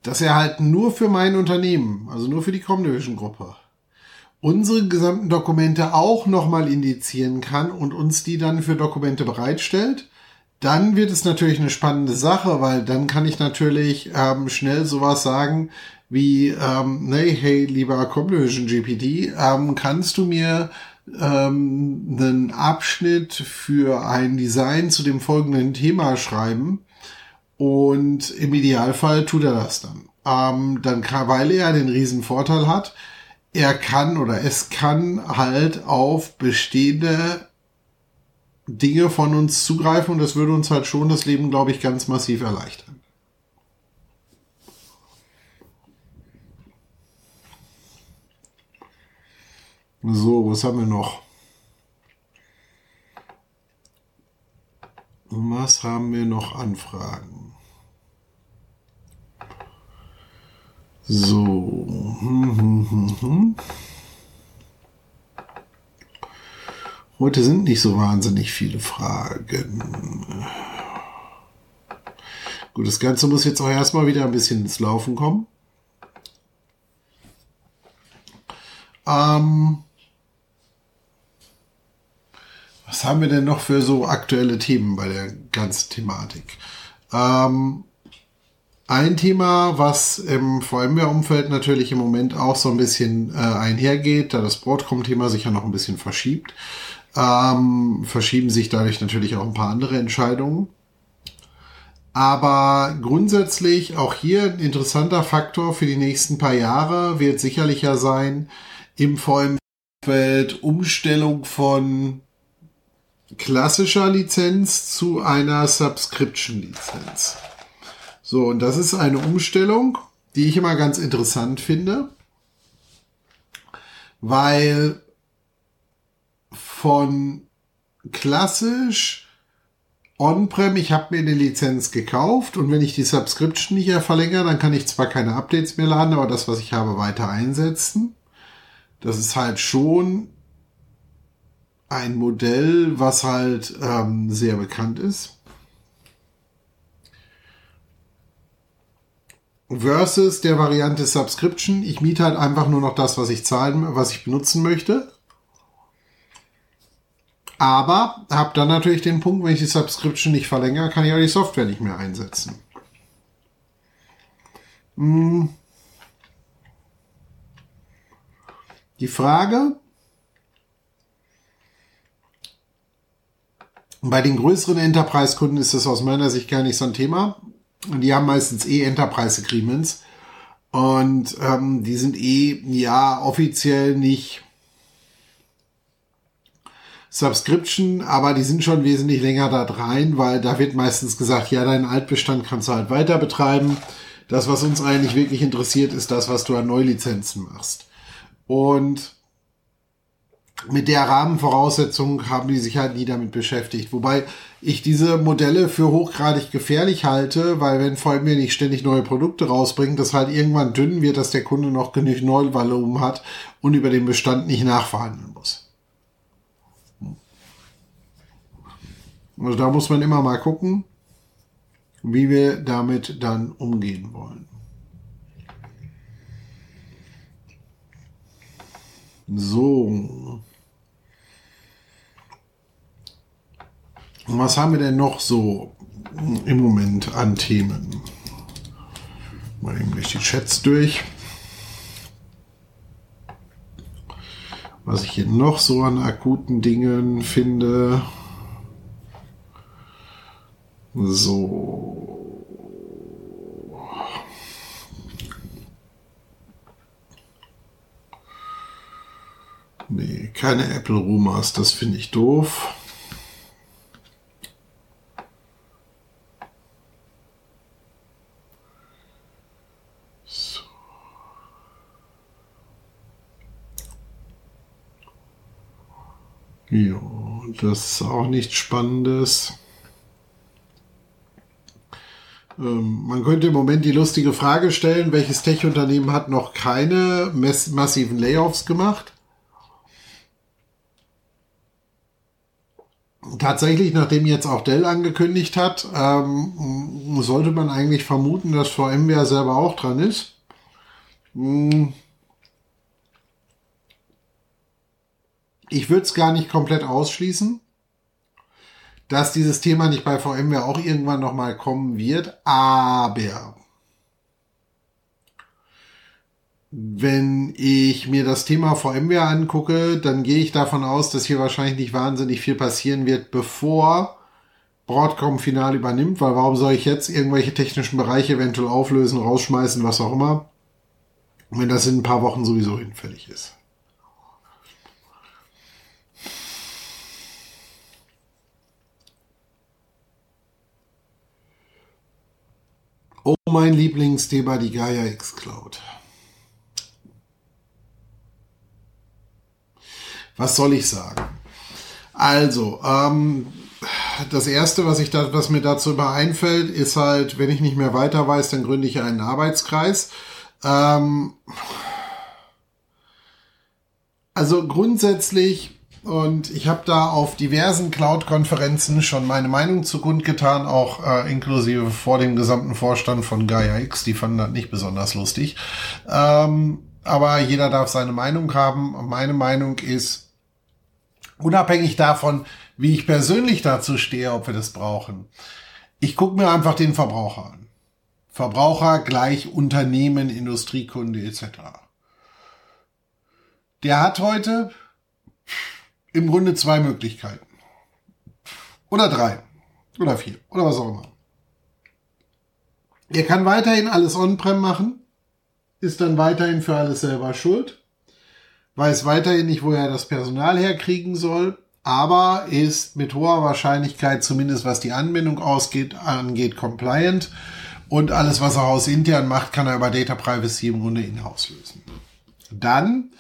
dass er halt nur für mein Unternehmen, also nur für die Comdivision Gruppe, unsere gesamten Dokumente auch nochmal indizieren kann und uns die dann für Dokumente bereitstellt, dann wird es natürlich eine spannende Sache, weil dann kann ich natürlich ähm, schnell sowas sagen wie, ähm, nee, hey, lieber Comdivision GPT, ähm, kannst du mir ähm, einen Abschnitt für ein Design zu dem folgenden Thema schreiben? Und im Idealfall tut er das dann. Ähm, dann kann, weil er den riesen Vorteil hat, er kann oder es kann halt auf bestehende Dinge von uns zugreifen und das würde uns halt schon das Leben, glaube ich, ganz massiv erleichtern. So, was haben wir noch? Was haben wir noch Anfragen? So. Hm, hm, hm, hm. Heute sind nicht so wahnsinnig viele Fragen. Gut, das Ganze muss jetzt auch erstmal wieder ein bisschen ins Laufen kommen. Ähm, was haben wir denn noch für so aktuelle Themen bei der ganzen Thematik? Ähm, ein Thema, was im VMware-Umfeld natürlich im Moment auch so ein bisschen äh, einhergeht, da das Broadcom-Thema sich ja noch ein bisschen verschiebt, ähm, verschieben sich dadurch natürlich auch ein paar andere Entscheidungen. Aber grundsätzlich auch hier ein interessanter Faktor für die nächsten paar Jahre wird sicherlich ja sein, im VMware-Umfeld Umstellung von klassischer Lizenz zu einer Subscription-Lizenz. So, und das ist eine Umstellung, die ich immer ganz interessant finde, weil von klassisch On-Prem, ich habe mir eine Lizenz gekauft und wenn ich die Subscription nicht verlängere, dann kann ich zwar keine Updates mehr laden, aber das, was ich habe, weiter einsetzen. Das ist halt schon ein Modell, was halt ähm, sehr bekannt ist. Versus der Variante Subscription. Ich miete halt einfach nur noch das, was ich zahlen, was ich benutzen möchte. Aber habe dann natürlich den Punkt, wenn ich die Subscription nicht verlängere, kann ich auch die Software nicht mehr einsetzen. Hm. Die Frage, bei den größeren Enterprise-Kunden ist das aus meiner Sicht gar nicht so ein Thema. Die haben meistens eh Enterprise Agreements. Und ähm, die sind eh, ja, offiziell nicht Subscription, aber die sind schon wesentlich länger da rein, weil da wird meistens gesagt, ja, deinen Altbestand kannst du halt weiter betreiben. Das, was uns eigentlich wirklich interessiert, ist das, was du an Neulizenzen machst. Und mit der Rahmenvoraussetzung haben die sich halt nie damit beschäftigt. Wobei ich diese Modelle für hochgradig gefährlich halte, weil wenn wir nicht ständig neue Produkte rausbringen, das halt irgendwann dünn wird, dass der Kunde noch genug Neuvolumen hat und über den Bestand nicht nachverhandeln muss. Also da muss man immer mal gucken, wie wir damit dann umgehen wollen. So. Und was haben wir denn noch so im Moment an Themen? Mal eben durch die Chats durch. Was ich hier noch so an akuten Dingen finde. So. Nee, keine Apple Rumors, das finde ich doof. Ja, das ist auch nichts Spannendes. Ähm, man könnte im Moment die lustige Frage stellen, welches Tech-Unternehmen hat noch keine massiven Layoffs gemacht? tatsächlich, nachdem jetzt auch Dell angekündigt hat, ähm, sollte man eigentlich vermuten, dass VMware selber auch dran ist. Hm. Ich würde es gar nicht komplett ausschließen, dass dieses Thema nicht bei VMware auch irgendwann nochmal kommen wird, aber wenn ich mir das Thema VMware angucke, dann gehe ich davon aus, dass hier wahrscheinlich nicht wahnsinnig viel passieren wird, bevor Broadcom final übernimmt, weil warum soll ich jetzt irgendwelche technischen Bereiche eventuell auflösen, rausschmeißen, was auch immer, wenn das in ein paar Wochen sowieso hinfällig ist. Oh, mein Lieblingsthema, die Gaia X Cloud. Was soll ich sagen? Also, ähm, das erste, was ich da, was mir dazu immer einfällt, ist halt, wenn ich nicht mehr weiter weiß, dann gründe ich einen Arbeitskreis. Ähm, also grundsätzlich, und ich habe da auf diversen Cloud-Konferenzen schon meine Meinung zu getan, auch äh, inklusive vor dem gesamten Vorstand von Gaia X, die fanden das nicht besonders lustig. Ähm, aber jeder darf seine Meinung haben. Meine Meinung ist, Unabhängig davon, wie ich persönlich dazu stehe, ob wir das brauchen. Ich gucke mir einfach den Verbraucher an. Verbraucher gleich Unternehmen, Industriekunde etc. Der hat heute im Grunde zwei Möglichkeiten. Oder drei. Oder vier. Oder was auch immer. Er kann weiterhin alles on-prem machen, ist dann weiterhin für alles selber schuld weiß weiterhin nicht, wo er das Personal herkriegen soll, aber ist mit hoher Wahrscheinlichkeit, zumindest was die Anbindung ausgeht, angeht, compliant. Und alles, was er hausintern macht, kann er über Data Privacy im Grunde in-house lösen. Dann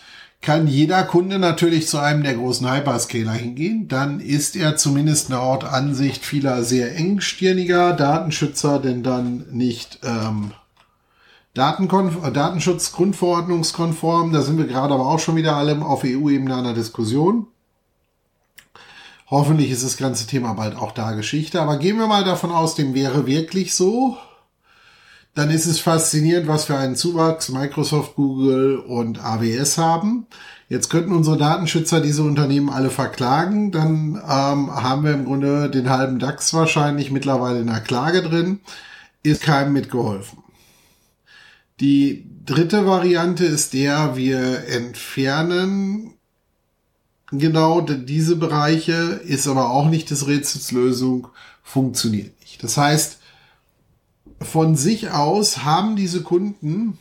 kann jeder Kunde natürlich zu einem der großen Hyperscaler hingehen. Dann ist er zumindest eine Art Ansicht vieler sehr engstirniger Datenschützer, denn dann nicht ähm, Datenkonf Datenschutzgrundverordnungskonform, da sind wir gerade aber auch schon wieder alle auf EU-Ebene der Diskussion. Hoffentlich ist das ganze Thema bald auch da Geschichte, aber gehen wir mal davon aus, dem wäre wirklich so. Dann ist es faszinierend, was für einen Zuwachs Microsoft, Google und AWS haben. Jetzt könnten unsere Datenschützer diese Unternehmen alle verklagen. Dann ähm, haben wir im Grunde den halben DAX wahrscheinlich mittlerweile in der Klage drin. Ist keinem mitgeholfen. Die dritte Variante ist der, wir entfernen genau diese Bereiche, ist aber auch nicht des Rätsels Lösung, funktioniert nicht. Das heißt, von sich aus haben diese Kunden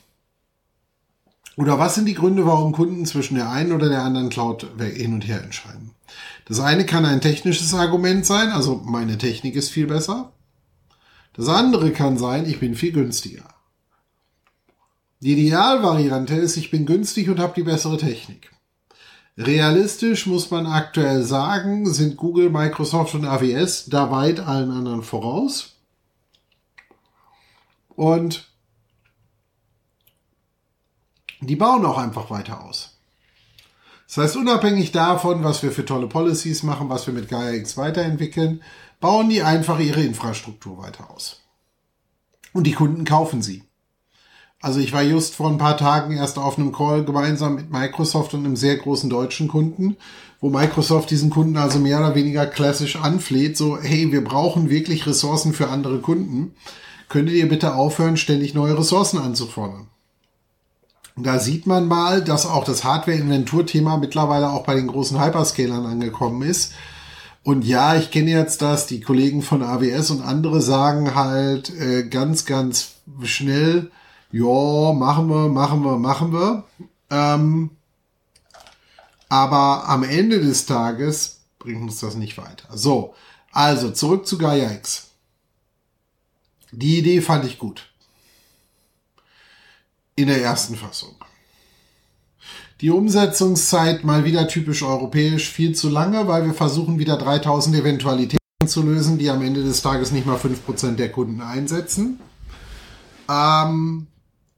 oder was sind die Gründe, warum Kunden zwischen der einen oder der anderen Cloud hin und her entscheiden? Das eine kann ein technisches Argument sein, also meine Technik ist viel besser. Das andere kann sein, ich bin viel günstiger. Die Idealvariante ist, ich bin günstig und habe die bessere Technik. Realistisch muss man aktuell sagen, sind Google, Microsoft und AWS da weit allen anderen voraus. Und die bauen auch einfach weiter aus. Das heißt, unabhängig davon, was wir für tolle Policies machen, was wir mit Gaia X weiterentwickeln, bauen die einfach ihre Infrastruktur weiter aus. Und die Kunden kaufen sie. Also ich war just vor ein paar Tagen erst auf einem Call gemeinsam mit Microsoft und einem sehr großen deutschen Kunden, wo Microsoft diesen Kunden also mehr oder weniger klassisch anfleht, so, hey, wir brauchen wirklich Ressourcen für andere Kunden. Könntet ihr bitte aufhören, ständig neue Ressourcen anzufordern? da sieht man mal, dass auch das Hardware-Inventur-Thema mittlerweile auch bei den großen Hyperscalern angekommen ist. Und ja, ich kenne jetzt das, die Kollegen von AWS und andere sagen halt äh, ganz, ganz schnell, ja, machen wir, machen wir, machen wir. Ähm, aber am Ende des Tages bringt uns das nicht weiter. So, also zurück zu Gaia X. Die Idee fand ich gut. In der ersten Fassung. Die Umsetzungszeit mal wieder typisch europäisch viel zu lange, weil wir versuchen wieder 3000 Eventualitäten zu lösen, die am Ende des Tages nicht mal 5% der Kunden einsetzen. Ähm,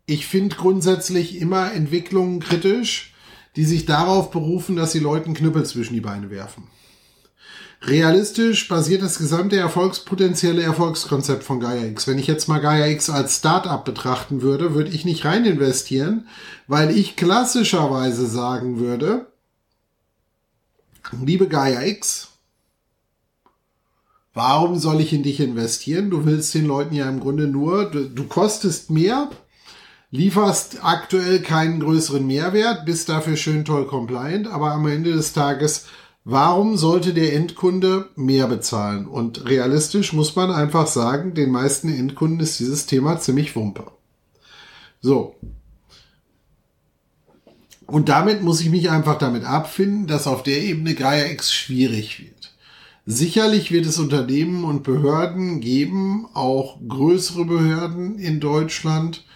ich finde grundsätzlich immer Entwicklungen kritisch, die sich darauf berufen, dass sie Leuten Knüppel zwischen die Beine werfen. Realistisch basiert das gesamte erfolgspotenzielle Erfolgskonzept von Gaia X. Wenn ich jetzt mal Gaia X als Startup betrachten würde, würde ich nicht rein investieren, weil ich klassischerweise sagen würde, liebe Gaia X, warum soll ich in dich investieren? Du willst den Leuten ja im Grunde nur, du, du kostest mehr, lieferst aktuell keinen größeren Mehrwert, bist dafür schön toll compliant, aber am Ende des Tages Warum sollte der Endkunde mehr bezahlen? Und realistisch muss man einfach sagen, den meisten Endkunden ist dieses Thema ziemlich wumpe. So. Und damit muss ich mich einfach damit abfinden, dass auf der Ebene Gaia X schwierig wird. Sicherlich wird es Unternehmen und Behörden geben, auch größere Behörden in Deutschland,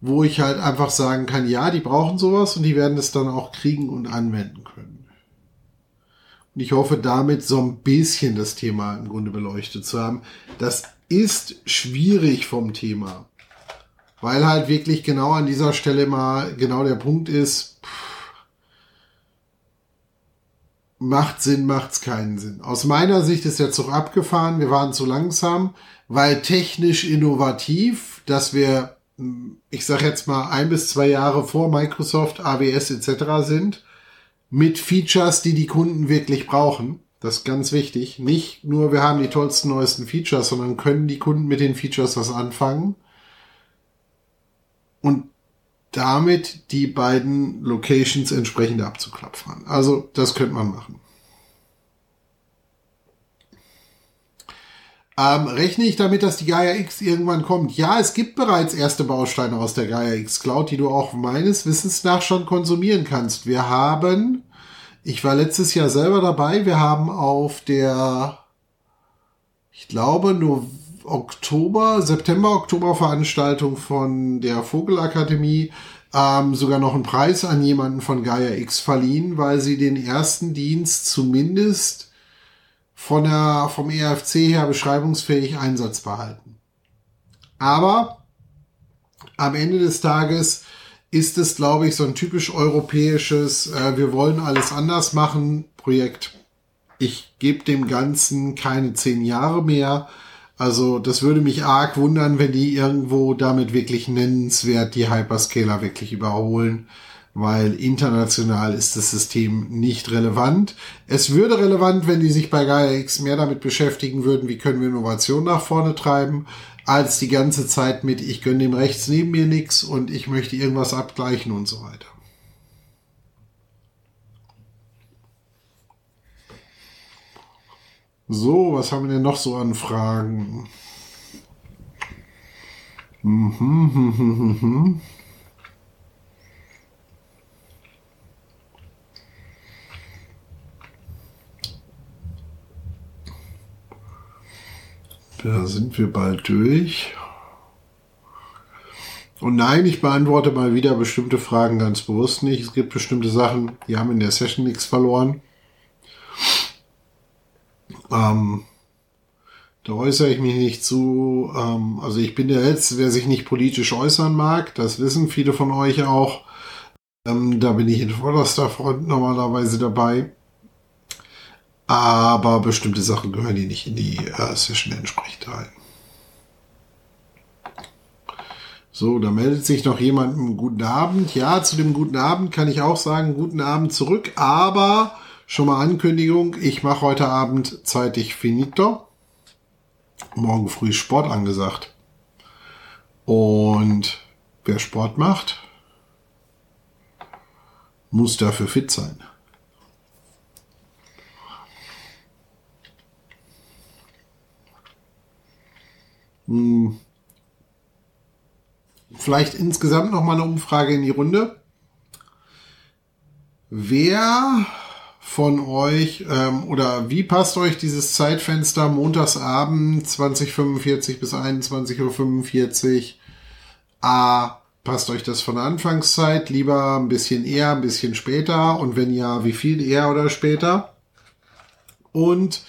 wo ich halt einfach sagen kann, ja, die brauchen sowas und die werden es dann auch kriegen und anwenden können. Und ich hoffe damit so ein bisschen das Thema im Grunde beleuchtet zu haben. Das ist schwierig vom Thema. Weil halt wirklich genau an dieser Stelle mal genau der Punkt ist, macht Sinn, macht's keinen Sinn. Aus meiner Sicht ist der Zug abgefahren, wir waren zu langsam, weil technisch innovativ, dass wir, ich sag jetzt mal, ein bis zwei Jahre vor Microsoft, AWS etc. sind mit Features, die die Kunden wirklich brauchen. Das ist ganz wichtig. Nicht nur, wir haben die tollsten, neuesten Features, sondern können die Kunden mit den Features was anfangen. Und damit die beiden Locations entsprechend abzuklopfen. Also, das könnte man machen. Ähm, rechne ich damit, dass die Gaia X irgendwann kommt? Ja, es gibt bereits erste Bausteine aus der Gaia X Cloud, die du auch meines Wissens nach schon konsumieren kannst. Wir haben, ich war letztes Jahr selber dabei, wir haben auf der, ich glaube, nur Oktober, September, Oktober Veranstaltung von der Vogelakademie ähm, sogar noch einen Preis an jemanden von Gaia X verliehen, weil sie den ersten Dienst zumindest von der, vom ERFC her beschreibungsfähig einsatzbar halten. Aber am Ende des Tages ist es, glaube ich, so ein typisch europäisches, äh, wir wollen alles anders machen Projekt. Ich gebe dem Ganzen keine zehn Jahre mehr. Also das würde mich arg wundern, wenn die irgendwo damit wirklich nennenswert die Hyperscaler wirklich überholen weil international ist das System nicht relevant. Es würde relevant, wenn die sich bei Gaia X mehr damit beschäftigen würden, wie können wir Innovation nach vorne treiben, als die ganze Zeit mit, ich gönne dem rechts neben mir nichts und ich möchte irgendwas abgleichen und so weiter. So, was haben wir denn noch so an Fragen? Mhm, mhm, mhm, mhm. Da sind wir bald durch. Und nein, ich beantworte mal wieder bestimmte Fragen ganz bewusst nicht. Es gibt bestimmte Sachen, die haben in der Session nichts verloren. Ähm, da äußere ich mich nicht zu. Ähm, also ich bin der Letzte, der sich nicht politisch äußern mag. Das wissen viele von euch auch. Ähm, da bin ich in vorderster Front normalerweise dabei. Aber bestimmte Sachen gehören die nicht in die äh, Session entsprechend rein. So, da meldet sich noch jemand einen guten Abend. Ja, zu dem guten Abend kann ich auch sagen, guten Abend zurück. Aber schon mal Ankündigung, ich mache heute Abend zeitig finito. Morgen früh Sport angesagt. Und wer Sport macht, muss dafür fit sein. Hm. Vielleicht insgesamt noch mal eine Umfrage in die Runde. Wer von euch ähm, oder wie passt euch dieses Zeitfenster montagsabend 2045 bis 21.45 Uhr? A, passt euch das von der Anfangszeit lieber ein bisschen eher, ein bisschen später und wenn ja, wie viel eher oder später? Und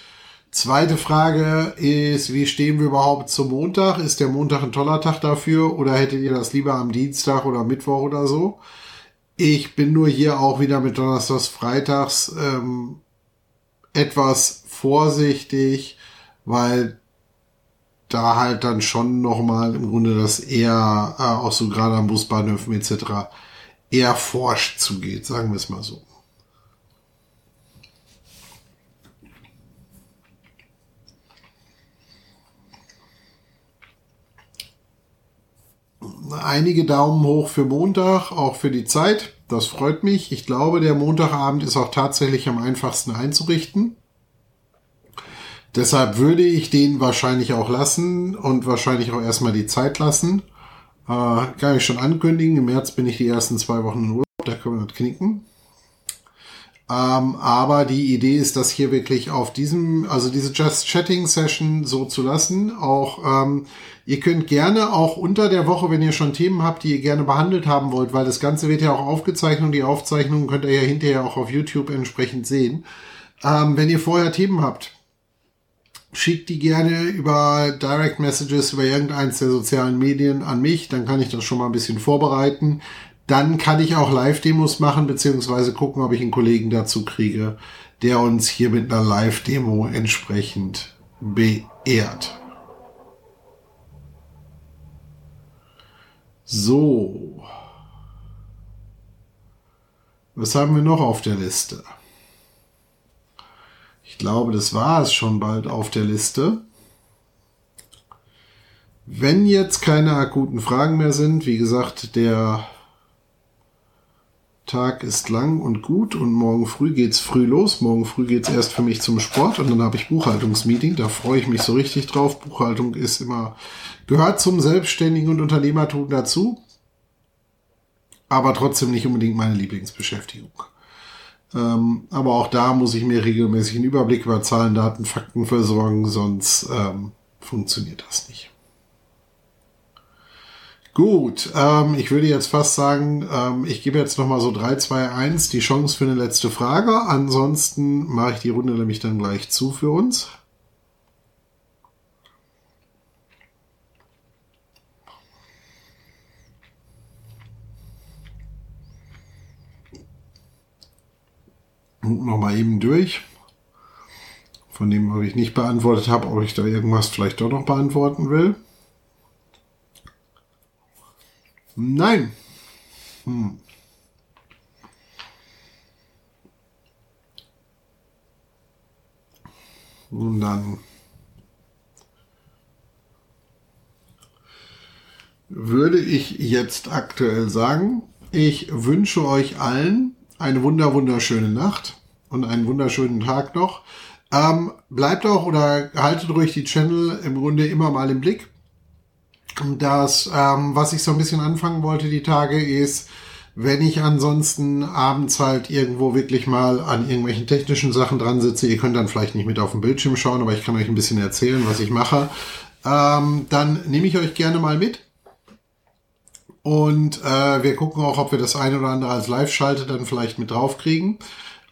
zweite Frage ist, wie stehen wir überhaupt zum Montag? Ist der Montag ein toller Tag dafür oder hättet ihr das lieber am Dienstag oder Mittwoch oder so? Ich bin nur hier auch wieder mit Donnerstags, Freitags ähm, etwas vorsichtig, weil da halt dann schon nochmal im Grunde das eher, äh, auch so gerade am Busbahnhöfen etc., eher forsch zugeht, sagen wir es mal so. Einige Daumen hoch für Montag, auch für die Zeit. Das freut mich. Ich glaube, der Montagabend ist auch tatsächlich am einfachsten einzurichten. Deshalb würde ich den wahrscheinlich auch lassen und wahrscheinlich auch erstmal die Zeit lassen. Äh, kann ich schon ankündigen. Im März bin ich die ersten zwei Wochen in Urlaub. Da können wir das knicken. Ähm, aber die Idee ist, das hier wirklich auf diesem, also diese Just Chatting Session so zu lassen. Auch ähm, ihr könnt gerne auch unter der Woche, wenn ihr schon Themen habt, die ihr gerne behandelt haben wollt, weil das Ganze wird ja auch aufgezeichnet und die Aufzeichnungen könnt ihr ja hinterher auch auf YouTube entsprechend sehen. Ähm, wenn ihr vorher Themen habt, schickt die gerne über Direct Messages über irgendeins der sozialen Medien an mich, dann kann ich das schon mal ein bisschen vorbereiten. Dann kann ich auch Live-Demos machen, beziehungsweise gucken, ob ich einen Kollegen dazu kriege, der uns hier mit einer Live-Demo entsprechend beehrt. So. Was haben wir noch auf der Liste? Ich glaube, das war es schon bald auf der Liste. Wenn jetzt keine akuten Fragen mehr sind, wie gesagt, der Tag ist lang und gut und morgen früh geht's früh los. Morgen früh geht's erst für mich zum Sport und dann habe ich Buchhaltungsmeeting. Da freue ich mich so richtig drauf. Buchhaltung ist immer, gehört zum Selbstständigen und Unternehmertum dazu. Aber trotzdem nicht unbedingt meine Lieblingsbeschäftigung. Ähm, aber auch da muss ich mir regelmäßig einen Überblick über Zahlen, Daten, Fakten versorgen, sonst ähm, funktioniert das nicht. Gut, ähm, ich würde jetzt fast sagen, ähm, ich gebe jetzt nochmal so 3, 2, 1 die Chance für eine letzte Frage. Ansonsten mache ich die Runde nämlich dann gleich zu für uns. Nochmal eben durch. Von dem, was ich nicht beantwortet habe, ob ich da irgendwas vielleicht doch noch beantworten will. Nein. Hm. Und dann würde ich jetzt aktuell sagen, ich wünsche euch allen eine wunder wunderschöne Nacht und einen wunderschönen Tag noch. Ähm, bleibt auch oder haltet ruhig die Channel im Grunde immer mal im Blick das, ähm, was ich so ein bisschen anfangen wollte die Tage, ist, wenn ich ansonsten abends halt irgendwo wirklich mal an irgendwelchen technischen Sachen dran sitze, ihr könnt dann vielleicht nicht mit auf dem Bildschirm schauen, aber ich kann euch ein bisschen erzählen, was ich mache, ähm, dann nehme ich euch gerne mal mit. Und äh, wir gucken auch, ob wir das eine oder andere als Live-Schalte dann vielleicht mit draufkriegen.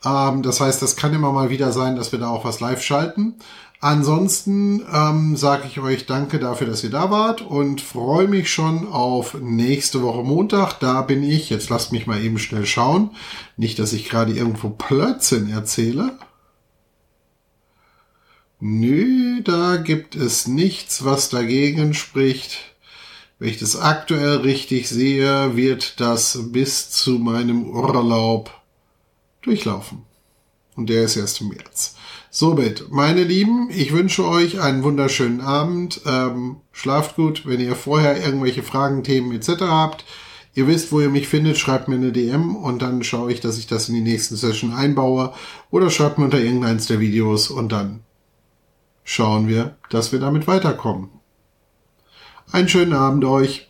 Ähm, das heißt, das kann immer mal wieder sein, dass wir da auch was live schalten. Ansonsten ähm, sage ich euch danke dafür, dass ihr da wart und freue mich schon auf nächste Woche Montag. Da bin ich. Jetzt lasst mich mal eben schnell schauen. Nicht, dass ich gerade irgendwo Plötzchen erzähle. Nö, da gibt es nichts, was dagegen spricht. Wenn ich das aktuell richtig sehe, wird das bis zu meinem Urlaub durchlaufen. Und der ist erst im März. Somit, meine Lieben, ich wünsche euch einen wunderschönen Abend. Ähm, schlaft gut. Wenn ihr vorher irgendwelche Fragen, Themen etc. habt, ihr wisst, wo ihr mich findet, schreibt mir eine DM und dann schaue ich, dass ich das in die nächsten Session einbaue. Oder schreibt mir unter irgendeins der Videos und dann schauen wir, dass wir damit weiterkommen. Einen schönen Abend euch.